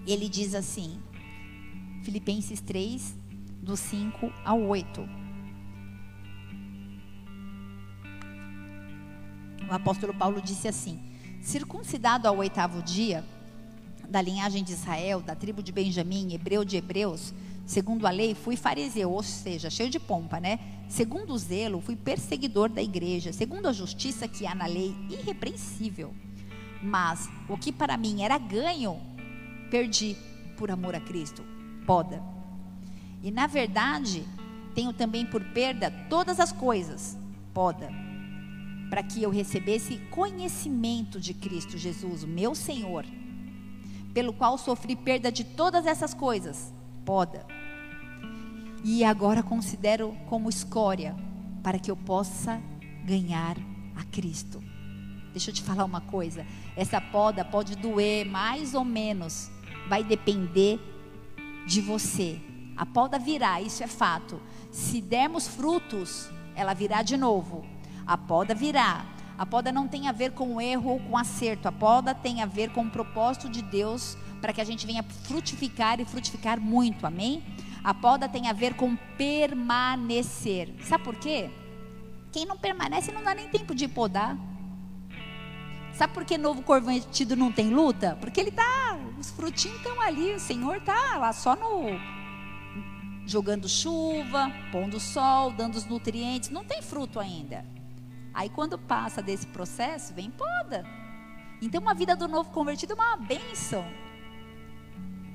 ele diz assim: Filipenses 3, do 5 ao 8. o apóstolo Paulo disse assim: circuncidado ao oitavo dia, da linhagem de Israel, da tribo de Benjamim, hebreu de hebreus, segundo a lei, fui fariseu, ou seja, cheio de pompa, né? Segundo o zelo, fui perseguidor da igreja, segundo a justiça que há na lei, irrepreensível. Mas o que para mim era ganho, perdi por amor a Cristo. Poda. E na verdade, tenho também por perda todas as coisas. Poda para que eu recebesse conhecimento de Cristo Jesus, meu Senhor, pelo qual sofri perda de todas essas coisas. Poda. E agora considero como escória, para que eu possa ganhar a Cristo. Deixa eu te falar uma coisa: essa poda pode doer mais ou menos, vai depender de você. A poda virá, isso é fato. Se dermos frutos, ela virá de novo. A poda virá. A poda não tem a ver com erro ou com acerto. A poda tem a ver com o propósito de Deus para que a gente venha frutificar e frutificar muito. Amém? A poda tem a ver com permanecer. Sabe por quê? Quem não permanece não dá nem tempo de podar. Sabe por que novo convertido não tem luta? Porque ele tá, os frutinhos estão ali, o Senhor tá lá só no jogando chuva, pondo sol, dando os nutrientes, não tem fruto ainda. Aí quando passa desse processo, vem poda. Então uma vida do novo convertido é uma bênção.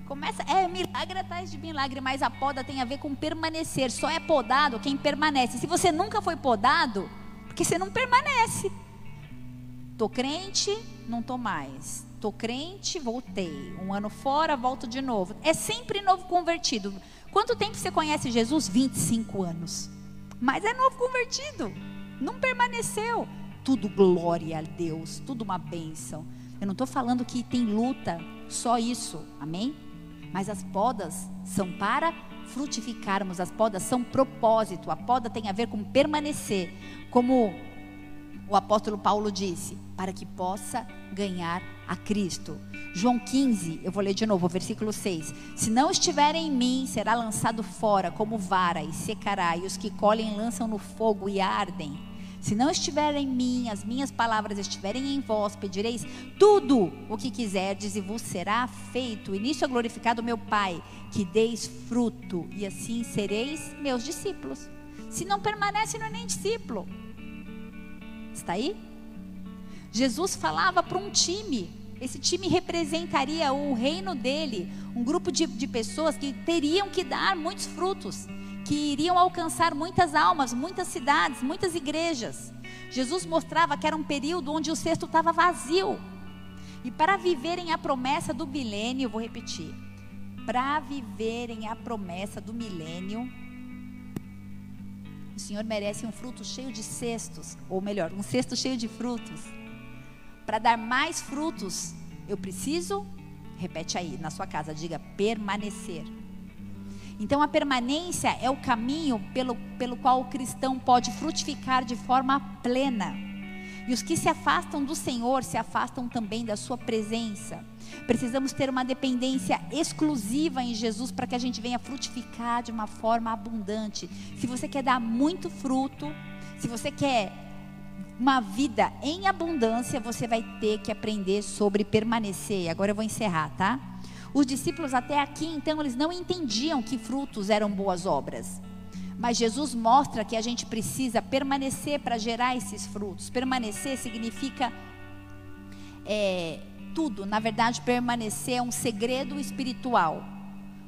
Começa, é milagre atrás de milagre, mas a poda tem a ver com permanecer. Só é podado quem permanece. Se você nunca foi podado, porque você não permanece. Tô crente, não tô mais. Tô crente, voltei. Um ano fora, volto de novo. É sempre novo convertido. Quanto tempo você conhece Jesus? 25 anos. Mas é novo convertido. Não permaneceu. Tudo glória a Deus, tudo uma bênção. Eu não estou falando que tem luta, só isso, amém? Mas as podas são para frutificarmos, as podas são propósito, a poda tem a ver com permanecer, como o apóstolo Paulo disse, para que possa ganhar a Cristo. João 15, eu vou ler de novo, versículo 6. Se não estiver em mim, será lançado fora como vara e secará, e os que colhem lançam no fogo e ardem. Se não estiver em mim, as minhas palavras estiverem em vós, pedireis tudo o que quiserdes e vos será feito. E nisso é glorificado meu Pai, que deis fruto, e assim sereis meus discípulos. Se não permanece, não é nem discípulo. Está aí? Jesus falava para um time. Esse time representaria o reino dele, um grupo de, de pessoas que teriam que dar muitos frutos que iriam alcançar muitas almas, muitas cidades, muitas igrejas. Jesus mostrava que era um período onde o cesto estava vazio. E para viverem a promessa do milênio, eu vou repetir, para viverem a promessa do milênio, o Senhor merece um fruto cheio de cestos, ou melhor, um cesto cheio de frutos. Para dar mais frutos, eu preciso, repete aí na sua casa, diga permanecer. Então, a permanência é o caminho pelo, pelo qual o cristão pode frutificar de forma plena. E os que se afastam do Senhor se afastam também da Sua presença. Precisamos ter uma dependência exclusiva em Jesus para que a gente venha frutificar de uma forma abundante. Se você quer dar muito fruto, se você quer uma vida em abundância, você vai ter que aprender sobre permanecer. Agora eu vou encerrar, tá? Os discípulos até aqui, então, eles não entendiam que frutos eram boas obras. Mas Jesus mostra que a gente precisa permanecer para gerar esses frutos. Permanecer significa é, tudo. Na verdade, permanecer é um segredo espiritual,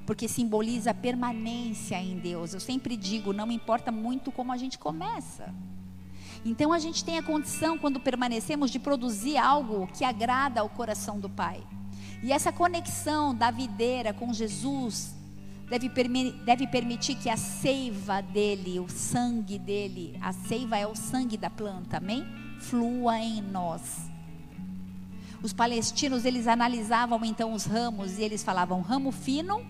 porque simboliza permanência em Deus. Eu sempre digo, não importa muito como a gente começa. Então a gente tem a condição, quando permanecemos, de produzir algo que agrada ao coração do Pai. E essa conexão da videira com Jesus deve, deve permitir que a seiva dele, o sangue dele, a seiva é o sangue da planta, amém? Flua em nós. Os palestinos, eles analisavam então os ramos e eles falavam ramo fino,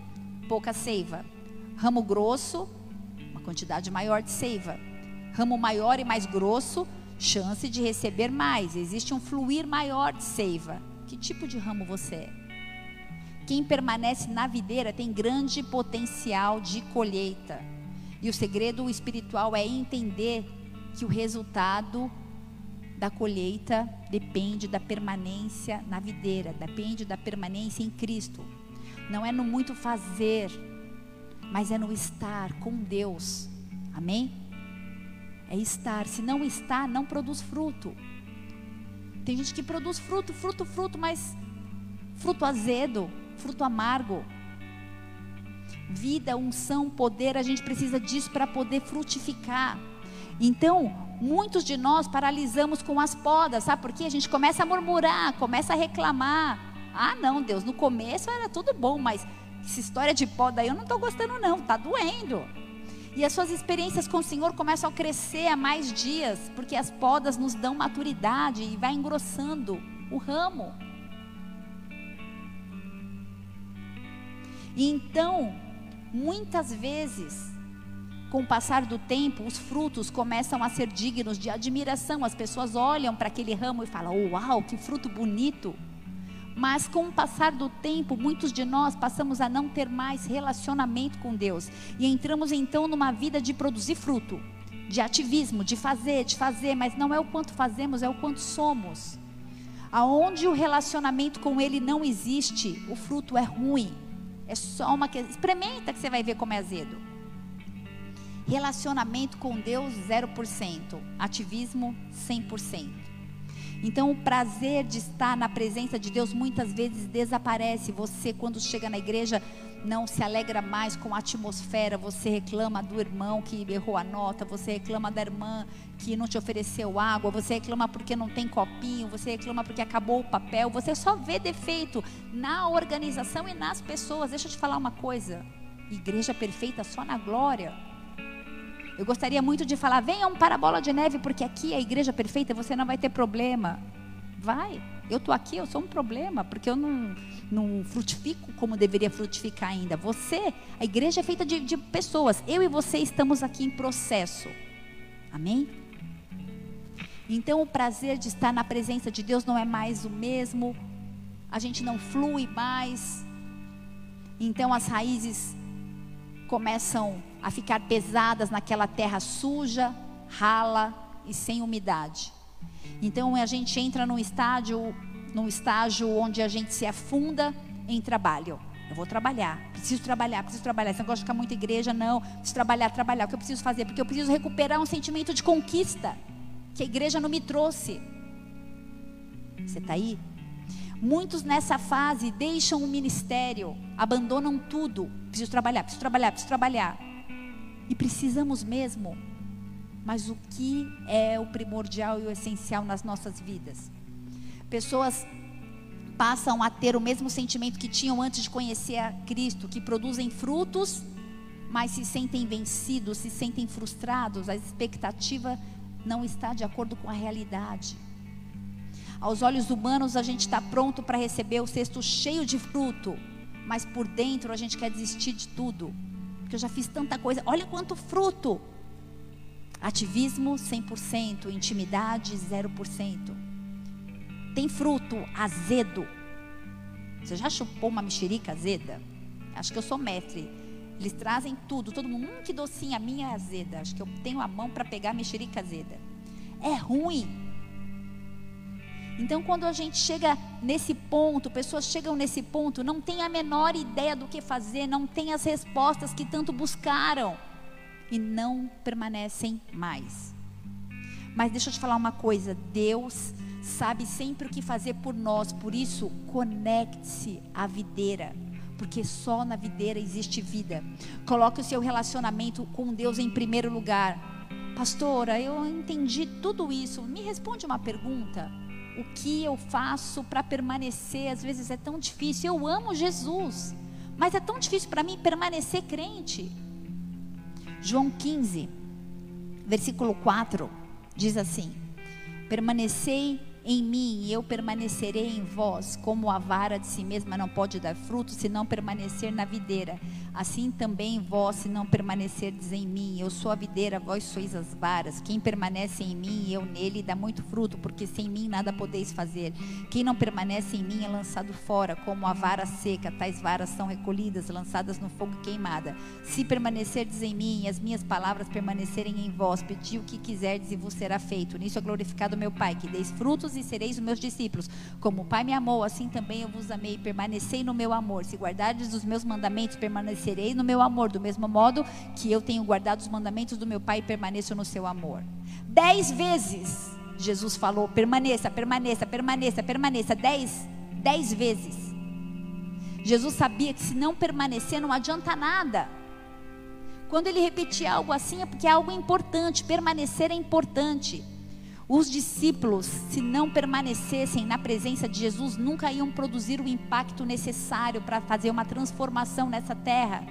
pouca seiva. Ramo grosso, uma quantidade maior de seiva. Ramo maior e mais grosso, chance de receber mais. Existe um fluir maior de seiva. Que tipo de ramo você é? Quem permanece na videira tem grande potencial de colheita. E o segredo espiritual é entender que o resultado da colheita depende da permanência na videira, depende da permanência em Cristo. Não é no muito fazer, mas é no estar com Deus. Amém? É estar. Se não está, não produz fruto. Tem gente que produz fruto, fruto, fruto, mas fruto azedo, fruto amargo. Vida, unção, poder, a gente precisa disso para poder frutificar. Então, muitos de nós paralisamos com as podas, sabe por quê? A gente começa a murmurar, começa a reclamar. Ah, não, Deus, no começo era tudo bom, mas essa história de poda aí eu não estou gostando, não, está doendo. E as suas experiências com o Senhor começam a crescer a mais dias, porque as podas nos dão maturidade e vai engrossando o ramo. E então, muitas vezes, com o passar do tempo, os frutos começam a ser dignos de admiração. As pessoas olham para aquele ramo e falam: Uau, que fruto bonito! Mas com o passar do tempo, muitos de nós passamos a não ter mais relacionamento com Deus e entramos então numa vida de produzir fruto, de ativismo, de fazer, de fazer, mas não é o quanto fazemos, é o quanto somos. Aonde o relacionamento com Ele não existe, o fruto é ruim. É só uma questão. Experimenta que você vai ver como é azedo. Relacionamento com Deus 0%, ativismo 100%. Então, o prazer de estar na presença de Deus muitas vezes desaparece. Você, quando chega na igreja, não se alegra mais com a atmosfera. Você reclama do irmão que errou a nota. Você reclama da irmã que não te ofereceu água. Você reclama porque não tem copinho. Você reclama porque acabou o papel. Você só vê defeito na organização e nas pessoas. Deixa eu te falar uma coisa: igreja perfeita só na glória. Eu gostaria muito de falar: venham para a bola de neve, porque aqui é a igreja perfeita, você não vai ter problema. Vai, eu estou aqui, eu sou um problema, porque eu não, não frutifico como deveria frutificar ainda. Você, a igreja é feita de, de pessoas, eu e você estamos aqui em processo. Amém? Então o prazer de estar na presença de Deus não é mais o mesmo, a gente não flui mais. Então as raízes começam a ficar pesadas naquela terra suja, rala e sem umidade. Então a gente entra num estágio, num estágio onde a gente se afunda em trabalho. Eu vou trabalhar, preciso trabalhar, preciso trabalhar. Você não gosta de ficar muito igreja, não. Preciso trabalhar, trabalhar. O que eu preciso fazer? Porque eu preciso recuperar um sentimento de conquista que a igreja não me trouxe. Você está aí? Muitos nessa fase deixam o ministério, abandonam tudo. Preciso trabalhar, preciso trabalhar, preciso trabalhar. E precisamos mesmo. Mas o que é o primordial e o essencial nas nossas vidas? Pessoas passam a ter o mesmo sentimento que tinham antes de conhecer a Cristo, que produzem frutos, mas se sentem vencidos, se sentem frustrados, a expectativa não está de acordo com a realidade. Aos olhos humanos, a gente está pronto para receber o cesto cheio de fruto, mas por dentro a gente quer desistir de tudo, porque eu já fiz tanta coisa. Olha quanto fruto! Ativismo 100%, intimidade 0%. Tem fruto azedo. Você já chupou uma mexerica azeda? Acho que eu sou mestre. Eles trazem tudo, todo mundo, hum, que docinha, a minha é azeda. Acho que eu tenho a mão para pegar mexerica azeda. É ruim. Então, quando a gente chega nesse ponto, pessoas chegam nesse ponto, não tem a menor ideia do que fazer, não tem as respostas que tanto buscaram e não permanecem mais. Mas deixa eu te falar uma coisa: Deus sabe sempre o que fazer por nós, por isso, conecte-se à videira porque só na videira existe vida. Coloque o seu relacionamento com Deus em primeiro lugar. Pastora, eu entendi tudo isso. Me responde uma pergunta. O que eu faço para permanecer? Às vezes é tão difícil. Eu amo Jesus, mas é tão difícil para mim permanecer crente. João 15, versículo 4, diz assim: Permanecei em mim e eu permanecerei em vós, como a vara de si mesma não pode dar fruto se não permanecer na videira. Assim também vós, se não permanecerdes em mim, eu sou a videira, vós sois as varas. Quem permanece em mim e eu nele dá muito fruto, porque sem mim nada podeis fazer. Quem não permanece em mim é lançado fora, como a vara seca. Tais varas são recolhidas, lançadas no fogo queimada. Se permanecerdes em mim e as minhas palavras permanecerem em vós, pedi o que quiserdes e vos será feito. Nisso é glorificado meu Pai, que deis frutos e sereis os meus discípulos. Como o Pai me amou, assim também eu vos amei. Permanecei no meu amor. Se guardardes os meus mandamentos, permanecereis permanecerei no meu amor, do mesmo modo que eu tenho guardado os mandamentos do meu Pai e permaneço no seu amor. Dez vezes Jesus falou: permaneça, permaneça, permaneça, permaneça. Dez, dez vezes. Jesus sabia que se não permanecer não adianta nada. Quando ele repetia algo assim é porque é algo importante, permanecer é importante. Os discípulos, se não permanecessem na presença de Jesus, nunca iam produzir o impacto necessário para fazer uma transformação nessa terra.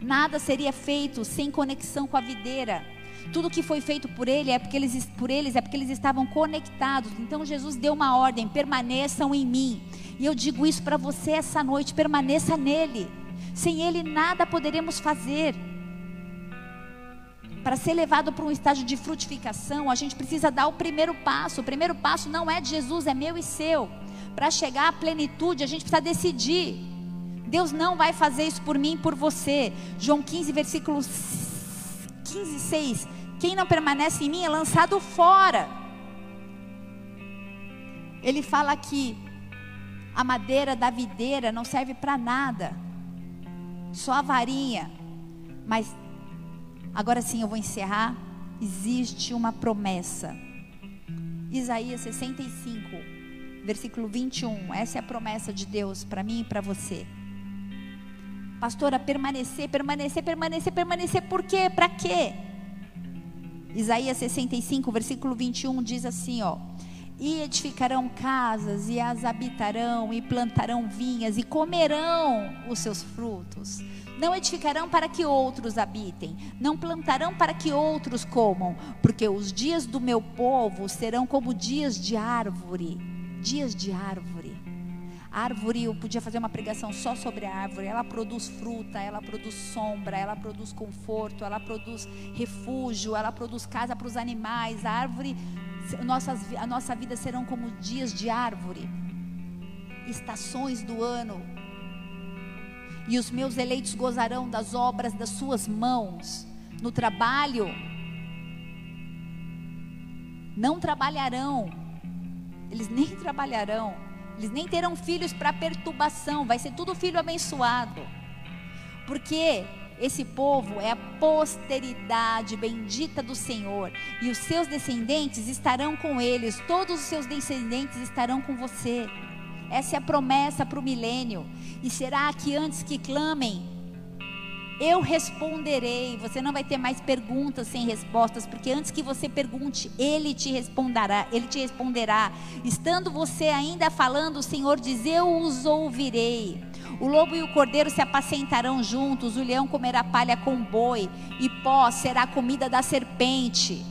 Nada seria feito sem conexão com a videira. Tudo que foi feito por ele é porque eles, por eles é porque eles estavam conectados. Então Jesus deu uma ordem: permaneçam em mim. E eu digo isso para você essa noite: permaneça nele. Sem ele nada poderemos fazer para ser levado para um estágio de frutificação, a gente precisa dar o primeiro passo. O primeiro passo não é de Jesus, é meu e seu. Para chegar à plenitude, a gente precisa decidir. Deus não vai fazer isso por mim e por você. João 15, versículos 15, 6. Quem não permanece em mim é lançado fora. Ele fala que a madeira da videira não serve para nada, só a varinha. Mas Agora sim eu vou encerrar. Existe uma promessa. Isaías 65, versículo 21. Essa é a promessa de Deus para mim e para você. Pastora, permanecer, permanecer, permanecer, permanecer, por quê? Para quê? Isaías 65, versículo 21 diz assim, ó: E edificarão casas e as habitarão e plantarão vinhas e comerão os seus frutos não edificarão para que outros habitem, não plantarão para que outros comam, porque os dias do meu povo serão como dias de árvore. Dias de árvore. árvore, eu podia fazer uma pregação só sobre a árvore. Ela produz fruta, ela produz sombra, ela produz conforto, ela produz refúgio, ela produz casa para os animais. A árvore, nossas, a nossa vida serão como dias de árvore, estações do ano e os meus eleitos gozarão das obras das suas mãos. No trabalho, não trabalharão, eles nem (laughs) trabalharão, eles nem terão filhos para perturbação, vai ser tudo filho abençoado, porque esse povo é a posteridade bendita do Senhor, e os seus descendentes estarão com eles, todos os seus descendentes estarão com você. Essa é a promessa para o milênio. E será que antes que clamem, eu responderei. Você não vai ter mais perguntas sem respostas, porque antes que você pergunte, ele te responderá, ele te responderá. Estando você ainda falando, o Senhor diz: "Eu os ouvirei". O lobo e o cordeiro se apacentarão juntos, o leão comerá palha com boi, e pó será comida da serpente.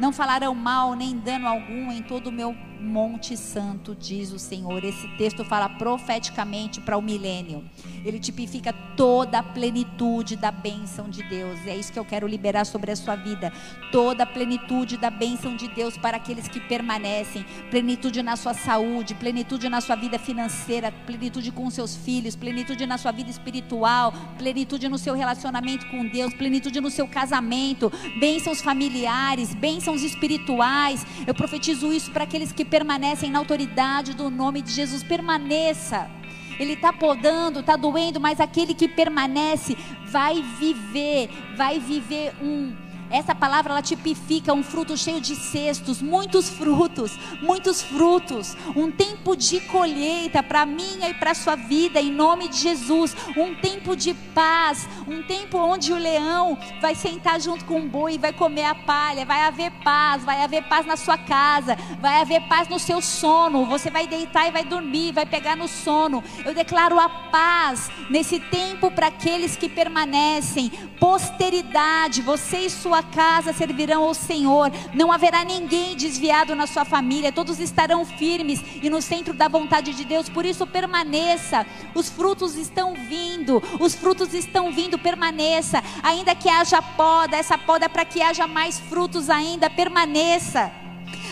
Não falarão mal nem dano algum em todo o meu Monte Santo, diz o Senhor. Esse texto fala profeticamente para o milênio. Ele tipifica toda a plenitude da bênção de Deus. É isso que eu quero liberar sobre a sua vida. Toda a plenitude da bênção de Deus para aqueles que permanecem. Plenitude na sua saúde, plenitude na sua vida financeira, plenitude com seus filhos, plenitude na sua vida espiritual, plenitude no seu relacionamento com Deus, plenitude no seu casamento, bênçãos familiares, bênçãos espirituais. Eu profetizo isso para aqueles que permanecem na autoridade do nome de Jesus. Permaneça. Ele está podando, está doendo, mas aquele que permanece vai viver, vai viver um, Essa palavra ela tipifica um fruto cheio de cestos, muitos frutos, muitos frutos. Um tempo de colheita para minha e para sua vida, em nome de Jesus. Um tempo de paz, um tempo onde o leão vai sentar junto com o boi e vai comer a palha. Vai haver paz, vai haver paz na sua casa, vai haver paz no seu sono. Você vai deitar e vai dormir, vai pegar no sono. Eu declaro a paz nesse tempo para aqueles que permanecem. Posteridade, você e sua casa servirão ao Senhor. Não haverá ninguém desviado na sua família. Todos estarão firmes e no centro da vontade de Deus. Por isso permaneça. Os frutos estão vindo. Os frutos estão vindo. Permaneça. Ainda que haja poda, essa poda é para que haja mais frutos ainda. Permaneça.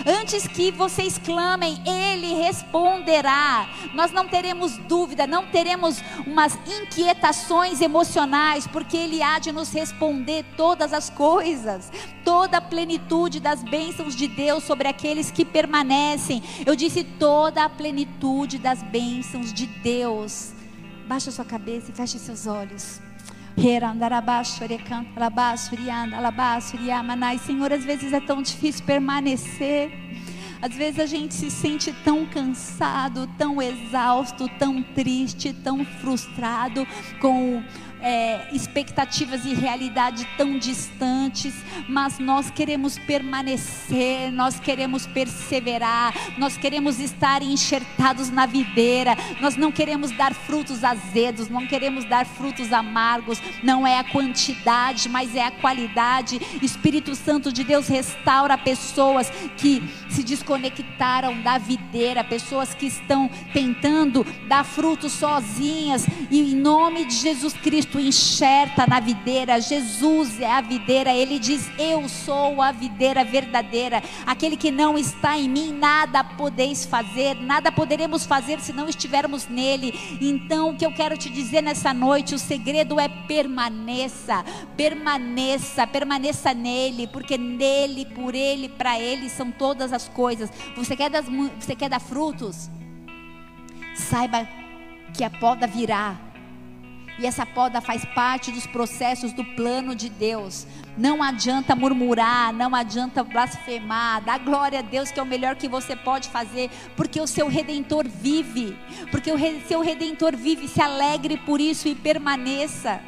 Antes que vocês clamem, Ele responderá. Nós não teremos dúvida, não teremos umas inquietações emocionais, porque Ele há de nos responder todas as coisas, toda a plenitude das bênçãos de Deus sobre aqueles que permanecem. Eu disse toda a plenitude das bênçãos de Deus. Baixa sua cabeça e feche seus olhos. Senhor, às vezes é tão difícil permanecer. Às vezes a gente se sente tão cansado, tão exausto, tão triste, tão frustrado com é, expectativas e realidade tão distantes, mas nós queremos permanecer, nós queremos perseverar, nós queremos estar enxertados na videira, nós não queremos dar frutos azedos, não queremos dar frutos amargos, não é a quantidade, mas é a qualidade. Espírito Santo de Deus restaura pessoas que se desconectaram da videira, pessoas que estão tentando dar frutos sozinhas, e em nome de Jesus Cristo Cristo enxerta na videira, Jesus é a videira, ele diz: Eu sou a videira verdadeira, aquele que não está em mim, nada podeis fazer, nada poderemos fazer se não estivermos nele. Então, o que eu quero te dizer nessa noite, o segredo é permaneça, permaneça, permaneça nele, porque nele, por ele, para ele são todas as coisas. Você quer, das, você quer dar frutos? Saiba que a poda virá e essa poda faz parte dos processos do plano de Deus. Não adianta murmurar, não adianta blasfemar. Dá glória a Deus que é o melhor que você pode fazer, porque o seu redentor vive. Porque o seu redentor vive, se alegre por isso e permaneça.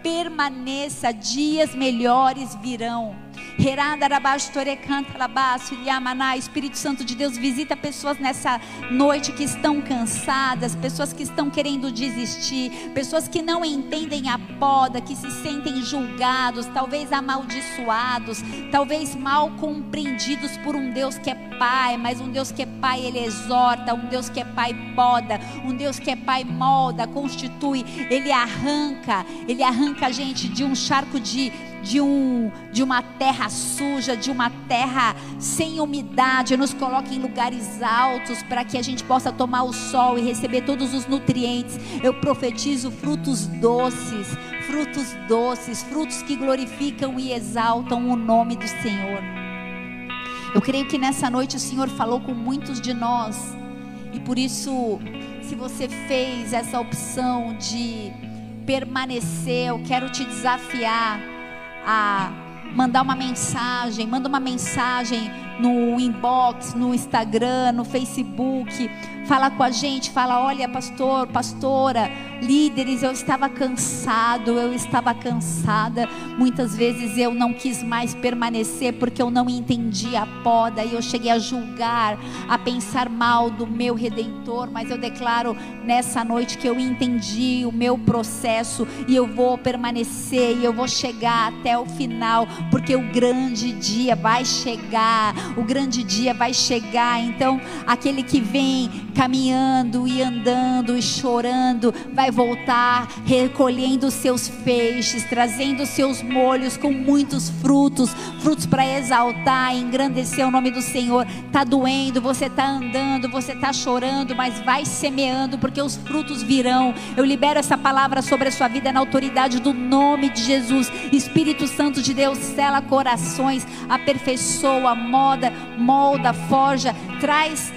Permaneça, dias melhores virão. Espírito Santo de Deus, visita pessoas nessa noite que estão cansadas, pessoas que estão querendo desistir, pessoas que não entendem a poda, que se sentem julgados, talvez amaldiçoados, talvez mal compreendidos por um Deus que é Pai, mas um Deus que é Pai, Ele exorta, um Deus que é Pai poda, um Deus que é Pai molda, constitui, Ele arranca, Ele arranca a gente de um charco de de, um, de uma terra suja, de uma terra sem umidade, nos coloque em lugares altos para que a gente possa tomar o sol e receber todos os nutrientes. Eu profetizo frutos doces, frutos doces, frutos que glorificam e exaltam o nome do Senhor. Eu creio que nessa noite o Senhor falou com muitos de nós e por isso, se você fez essa opção de permanecer, eu quero te desafiar a mandar uma mensagem, manda uma mensagem no inbox, no Instagram, no Facebook, fala com a gente, fala: olha, pastor, pastora, líderes, eu estava cansado, eu estava cansada. Muitas vezes eu não quis mais permanecer porque eu não entendi a poda e eu cheguei a julgar, a pensar mal do meu redentor. Mas eu declaro nessa noite que eu entendi o meu processo e eu vou permanecer e eu vou chegar até o final, porque o grande dia vai chegar, o grande dia vai chegar. Então, aquele que vem caminhando e andando e chorando, vai voltar recolhendo seus feixes, trazendo seus molhos com muitos frutos, frutos para exaltar engrandecer o nome do Senhor. Tá doendo, você tá andando, você tá chorando, mas vai semeando porque os frutos virão. Eu libero essa palavra sobre a sua vida na autoridade do nome de Jesus. Espírito Santo de Deus, cela corações, aperfeiçoa, moda, molda, forja, traz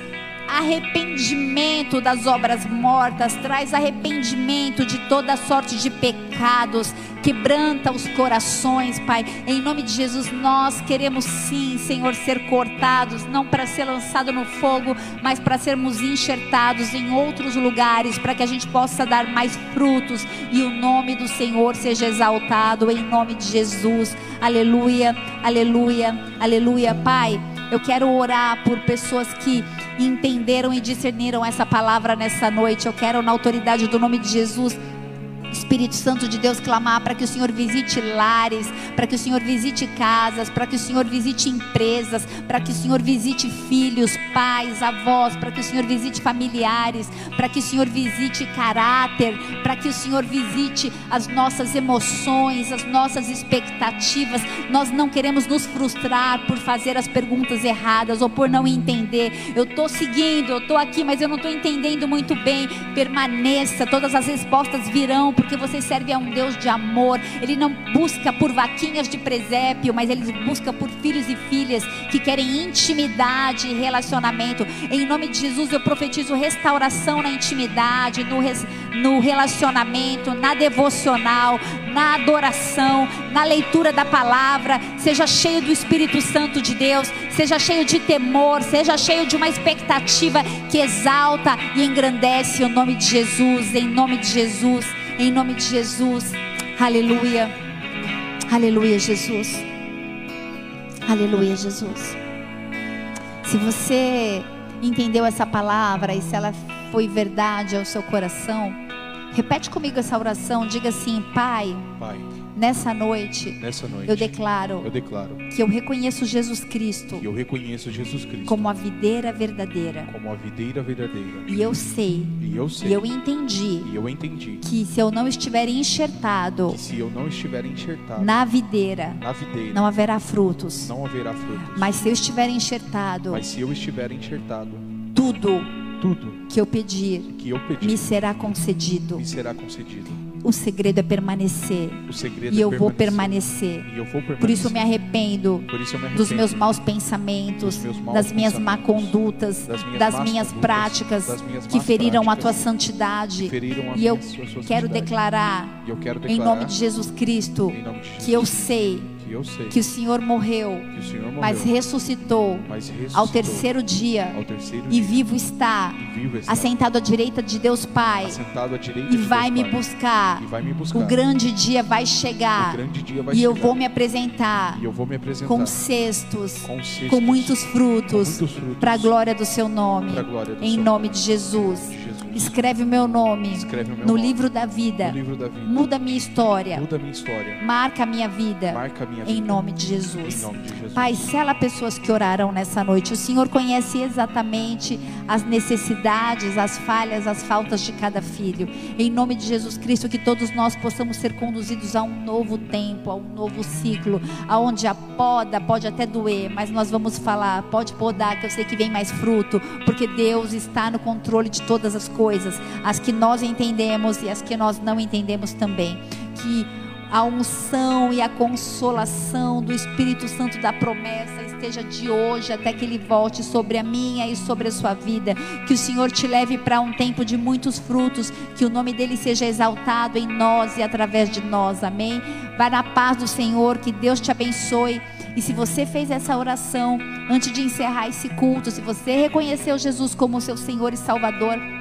arrependimento das obras mortas, traz arrependimento de toda sorte de pecados, quebranta os corações, Pai. Em nome de Jesus, nós queremos sim, Senhor, ser cortados, não para ser lançado no fogo, mas para sermos enxertados em outros lugares, para que a gente possa dar mais frutos e o nome do Senhor seja exaltado em nome de Jesus. Aleluia, aleluia, aleluia, Pai. Eu quero orar por pessoas que entenderam e discerniram essa palavra nessa noite. Eu quero, na autoridade do nome de Jesus, Espírito Santo de Deus clamar para que o Senhor visite lares, para que o Senhor visite casas, para que o Senhor visite empresas, para que o Senhor visite filhos, pais, avós, para que o Senhor visite familiares, para que o Senhor visite caráter, para que o Senhor visite as nossas emoções, as nossas expectativas. Nós não queremos nos frustrar por fazer as perguntas erradas ou por não entender. Eu estou seguindo, eu estou aqui, mas eu não estou entendendo muito bem. Permaneça, todas as respostas virão porque você serve a um Deus de amor. Ele não busca por vaquinhas de presépio, mas ele busca por filhos e filhas que querem intimidade e relacionamento. Em nome de Jesus, eu profetizo restauração na intimidade, no, no relacionamento, na devocional, na adoração, na leitura da palavra. Seja cheio do Espírito Santo de Deus, seja cheio de temor, seja cheio de uma expectativa que exalta e engrandece o nome de Jesus. Em nome de Jesus. Em nome de Jesus. Aleluia. Aleluia, Jesus. Aleluia, Jesus. Se você entendeu essa palavra e se ela foi verdade ao seu coração, repete comigo essa oração. Diga assim: Pai. Pai Nessa noite, Nessa noite eu declaro, eu declaro que eu reconheço Jesus Cristo eu reconheço Jesus Cristo como a videira verdadeira. como a videira verdadeira. E eu sei, E eu sei e eu entendi e eu entendi que se eu não estiver enxertado que se eu não estiver enxertado na videira, na videira, não haverá frutos. não haverá frutos. Mas se eu estiver enxertado, Mas se eu estiver enxertado, tudo tudo que eu pedir que eu pedir me será concedido. me será concedido. O segredo é permanecer. O segredo E é eu vou permanecer. E eu vou permanecer. Por isso eu me arrependo eu me dos arrependo meus maus pensamentos, dos meus maus das minhas má condutas, das minhas das minhas condutas, práticas das minhas que feriram a tua santidade. a E eu quero santidade. declarar, eu quero em declarar nome de Jesus Cristo, em de Jesus que eu sei que eu sei que o Senhor morreu, o Senhor morreu, mas ressuscitou mas ressuscitou ao terceiro dia ao terceiro e dia, vivo está, e vivo está, assentado à direita de Deus Pai, e de vai Deus me Pai, buscar. e vai me buscar. O grande dia vai chegar dia vai e eu vou me apresentar e eu vou me apresentar com cestos, com cestos, com muitos frutos, frutos, para a glória do seu nome. do Em seu nome de Jesus. de Jesus. Escreve o meu nome Escreve o meu no nome livro da vida. no livro da vida. Muda a minha história. Muda a minha história. Marca a minha vida. Marca minha Em vida. nome de Em Jesus. nome de Jesus. Pai, sela pessoas que oraram nessa noite. O Senhor conhece exatamente as necessidades, as falhas, as faltas de cada filho. Em nome de Jesus Cristo, que todos nós possamos ser conduzidos a um novo tempo, a um novo ciclo, aonde a poda pode até doer, mas nós vamos falar, pode podar, que eu sei que vem mais fruto, porque Deus está no controle de todas as coisas, as que nós entendemos e as que nós não entendemos também. Que a unção e a consolação do Espírito Santo da promessa esteja de hoje até que ele volte sobre a minha e sobre a sua vida. Que o Senhor te leve para um tempo de muitos frutos, que o nome dele seja exaltado em nós e através de nós. Amém. Vai na paz do Senhor, que Deus te abençoe. E se você fez essa oração antes de encerrar esse culto, se você reconheceu Jesus como seu Senhor e Salvador,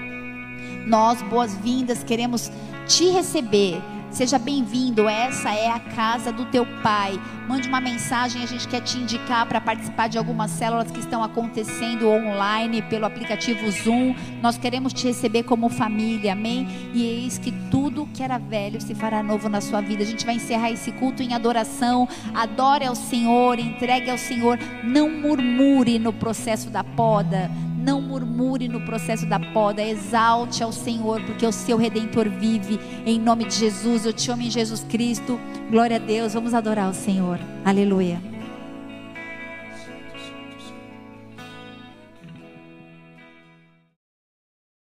nós, boas-vindas, queremos te receber. Seja bem-vindo, essa é a casa do teu pai. Mande uma mensagem, a gente quer te indicar para participar de algumas células que estão acontecendo online pelo aplicativo Zoom. Nós queremos te receber como família, amém? E eis que tudo que era velho se fará novo na sua vida. A gente vai encerrar esse culto em adoração. Adore ao Senhor, entregue ao Senhor. Não murmure no processo da poda. Não murmure no processo da poda, exalte ao Senhor, porque o seu redentor vive. Em nome de Jesus, eu te amo em Jesus Cristo. Glória a Deus, vamos adorar o Senhor. Aleluia.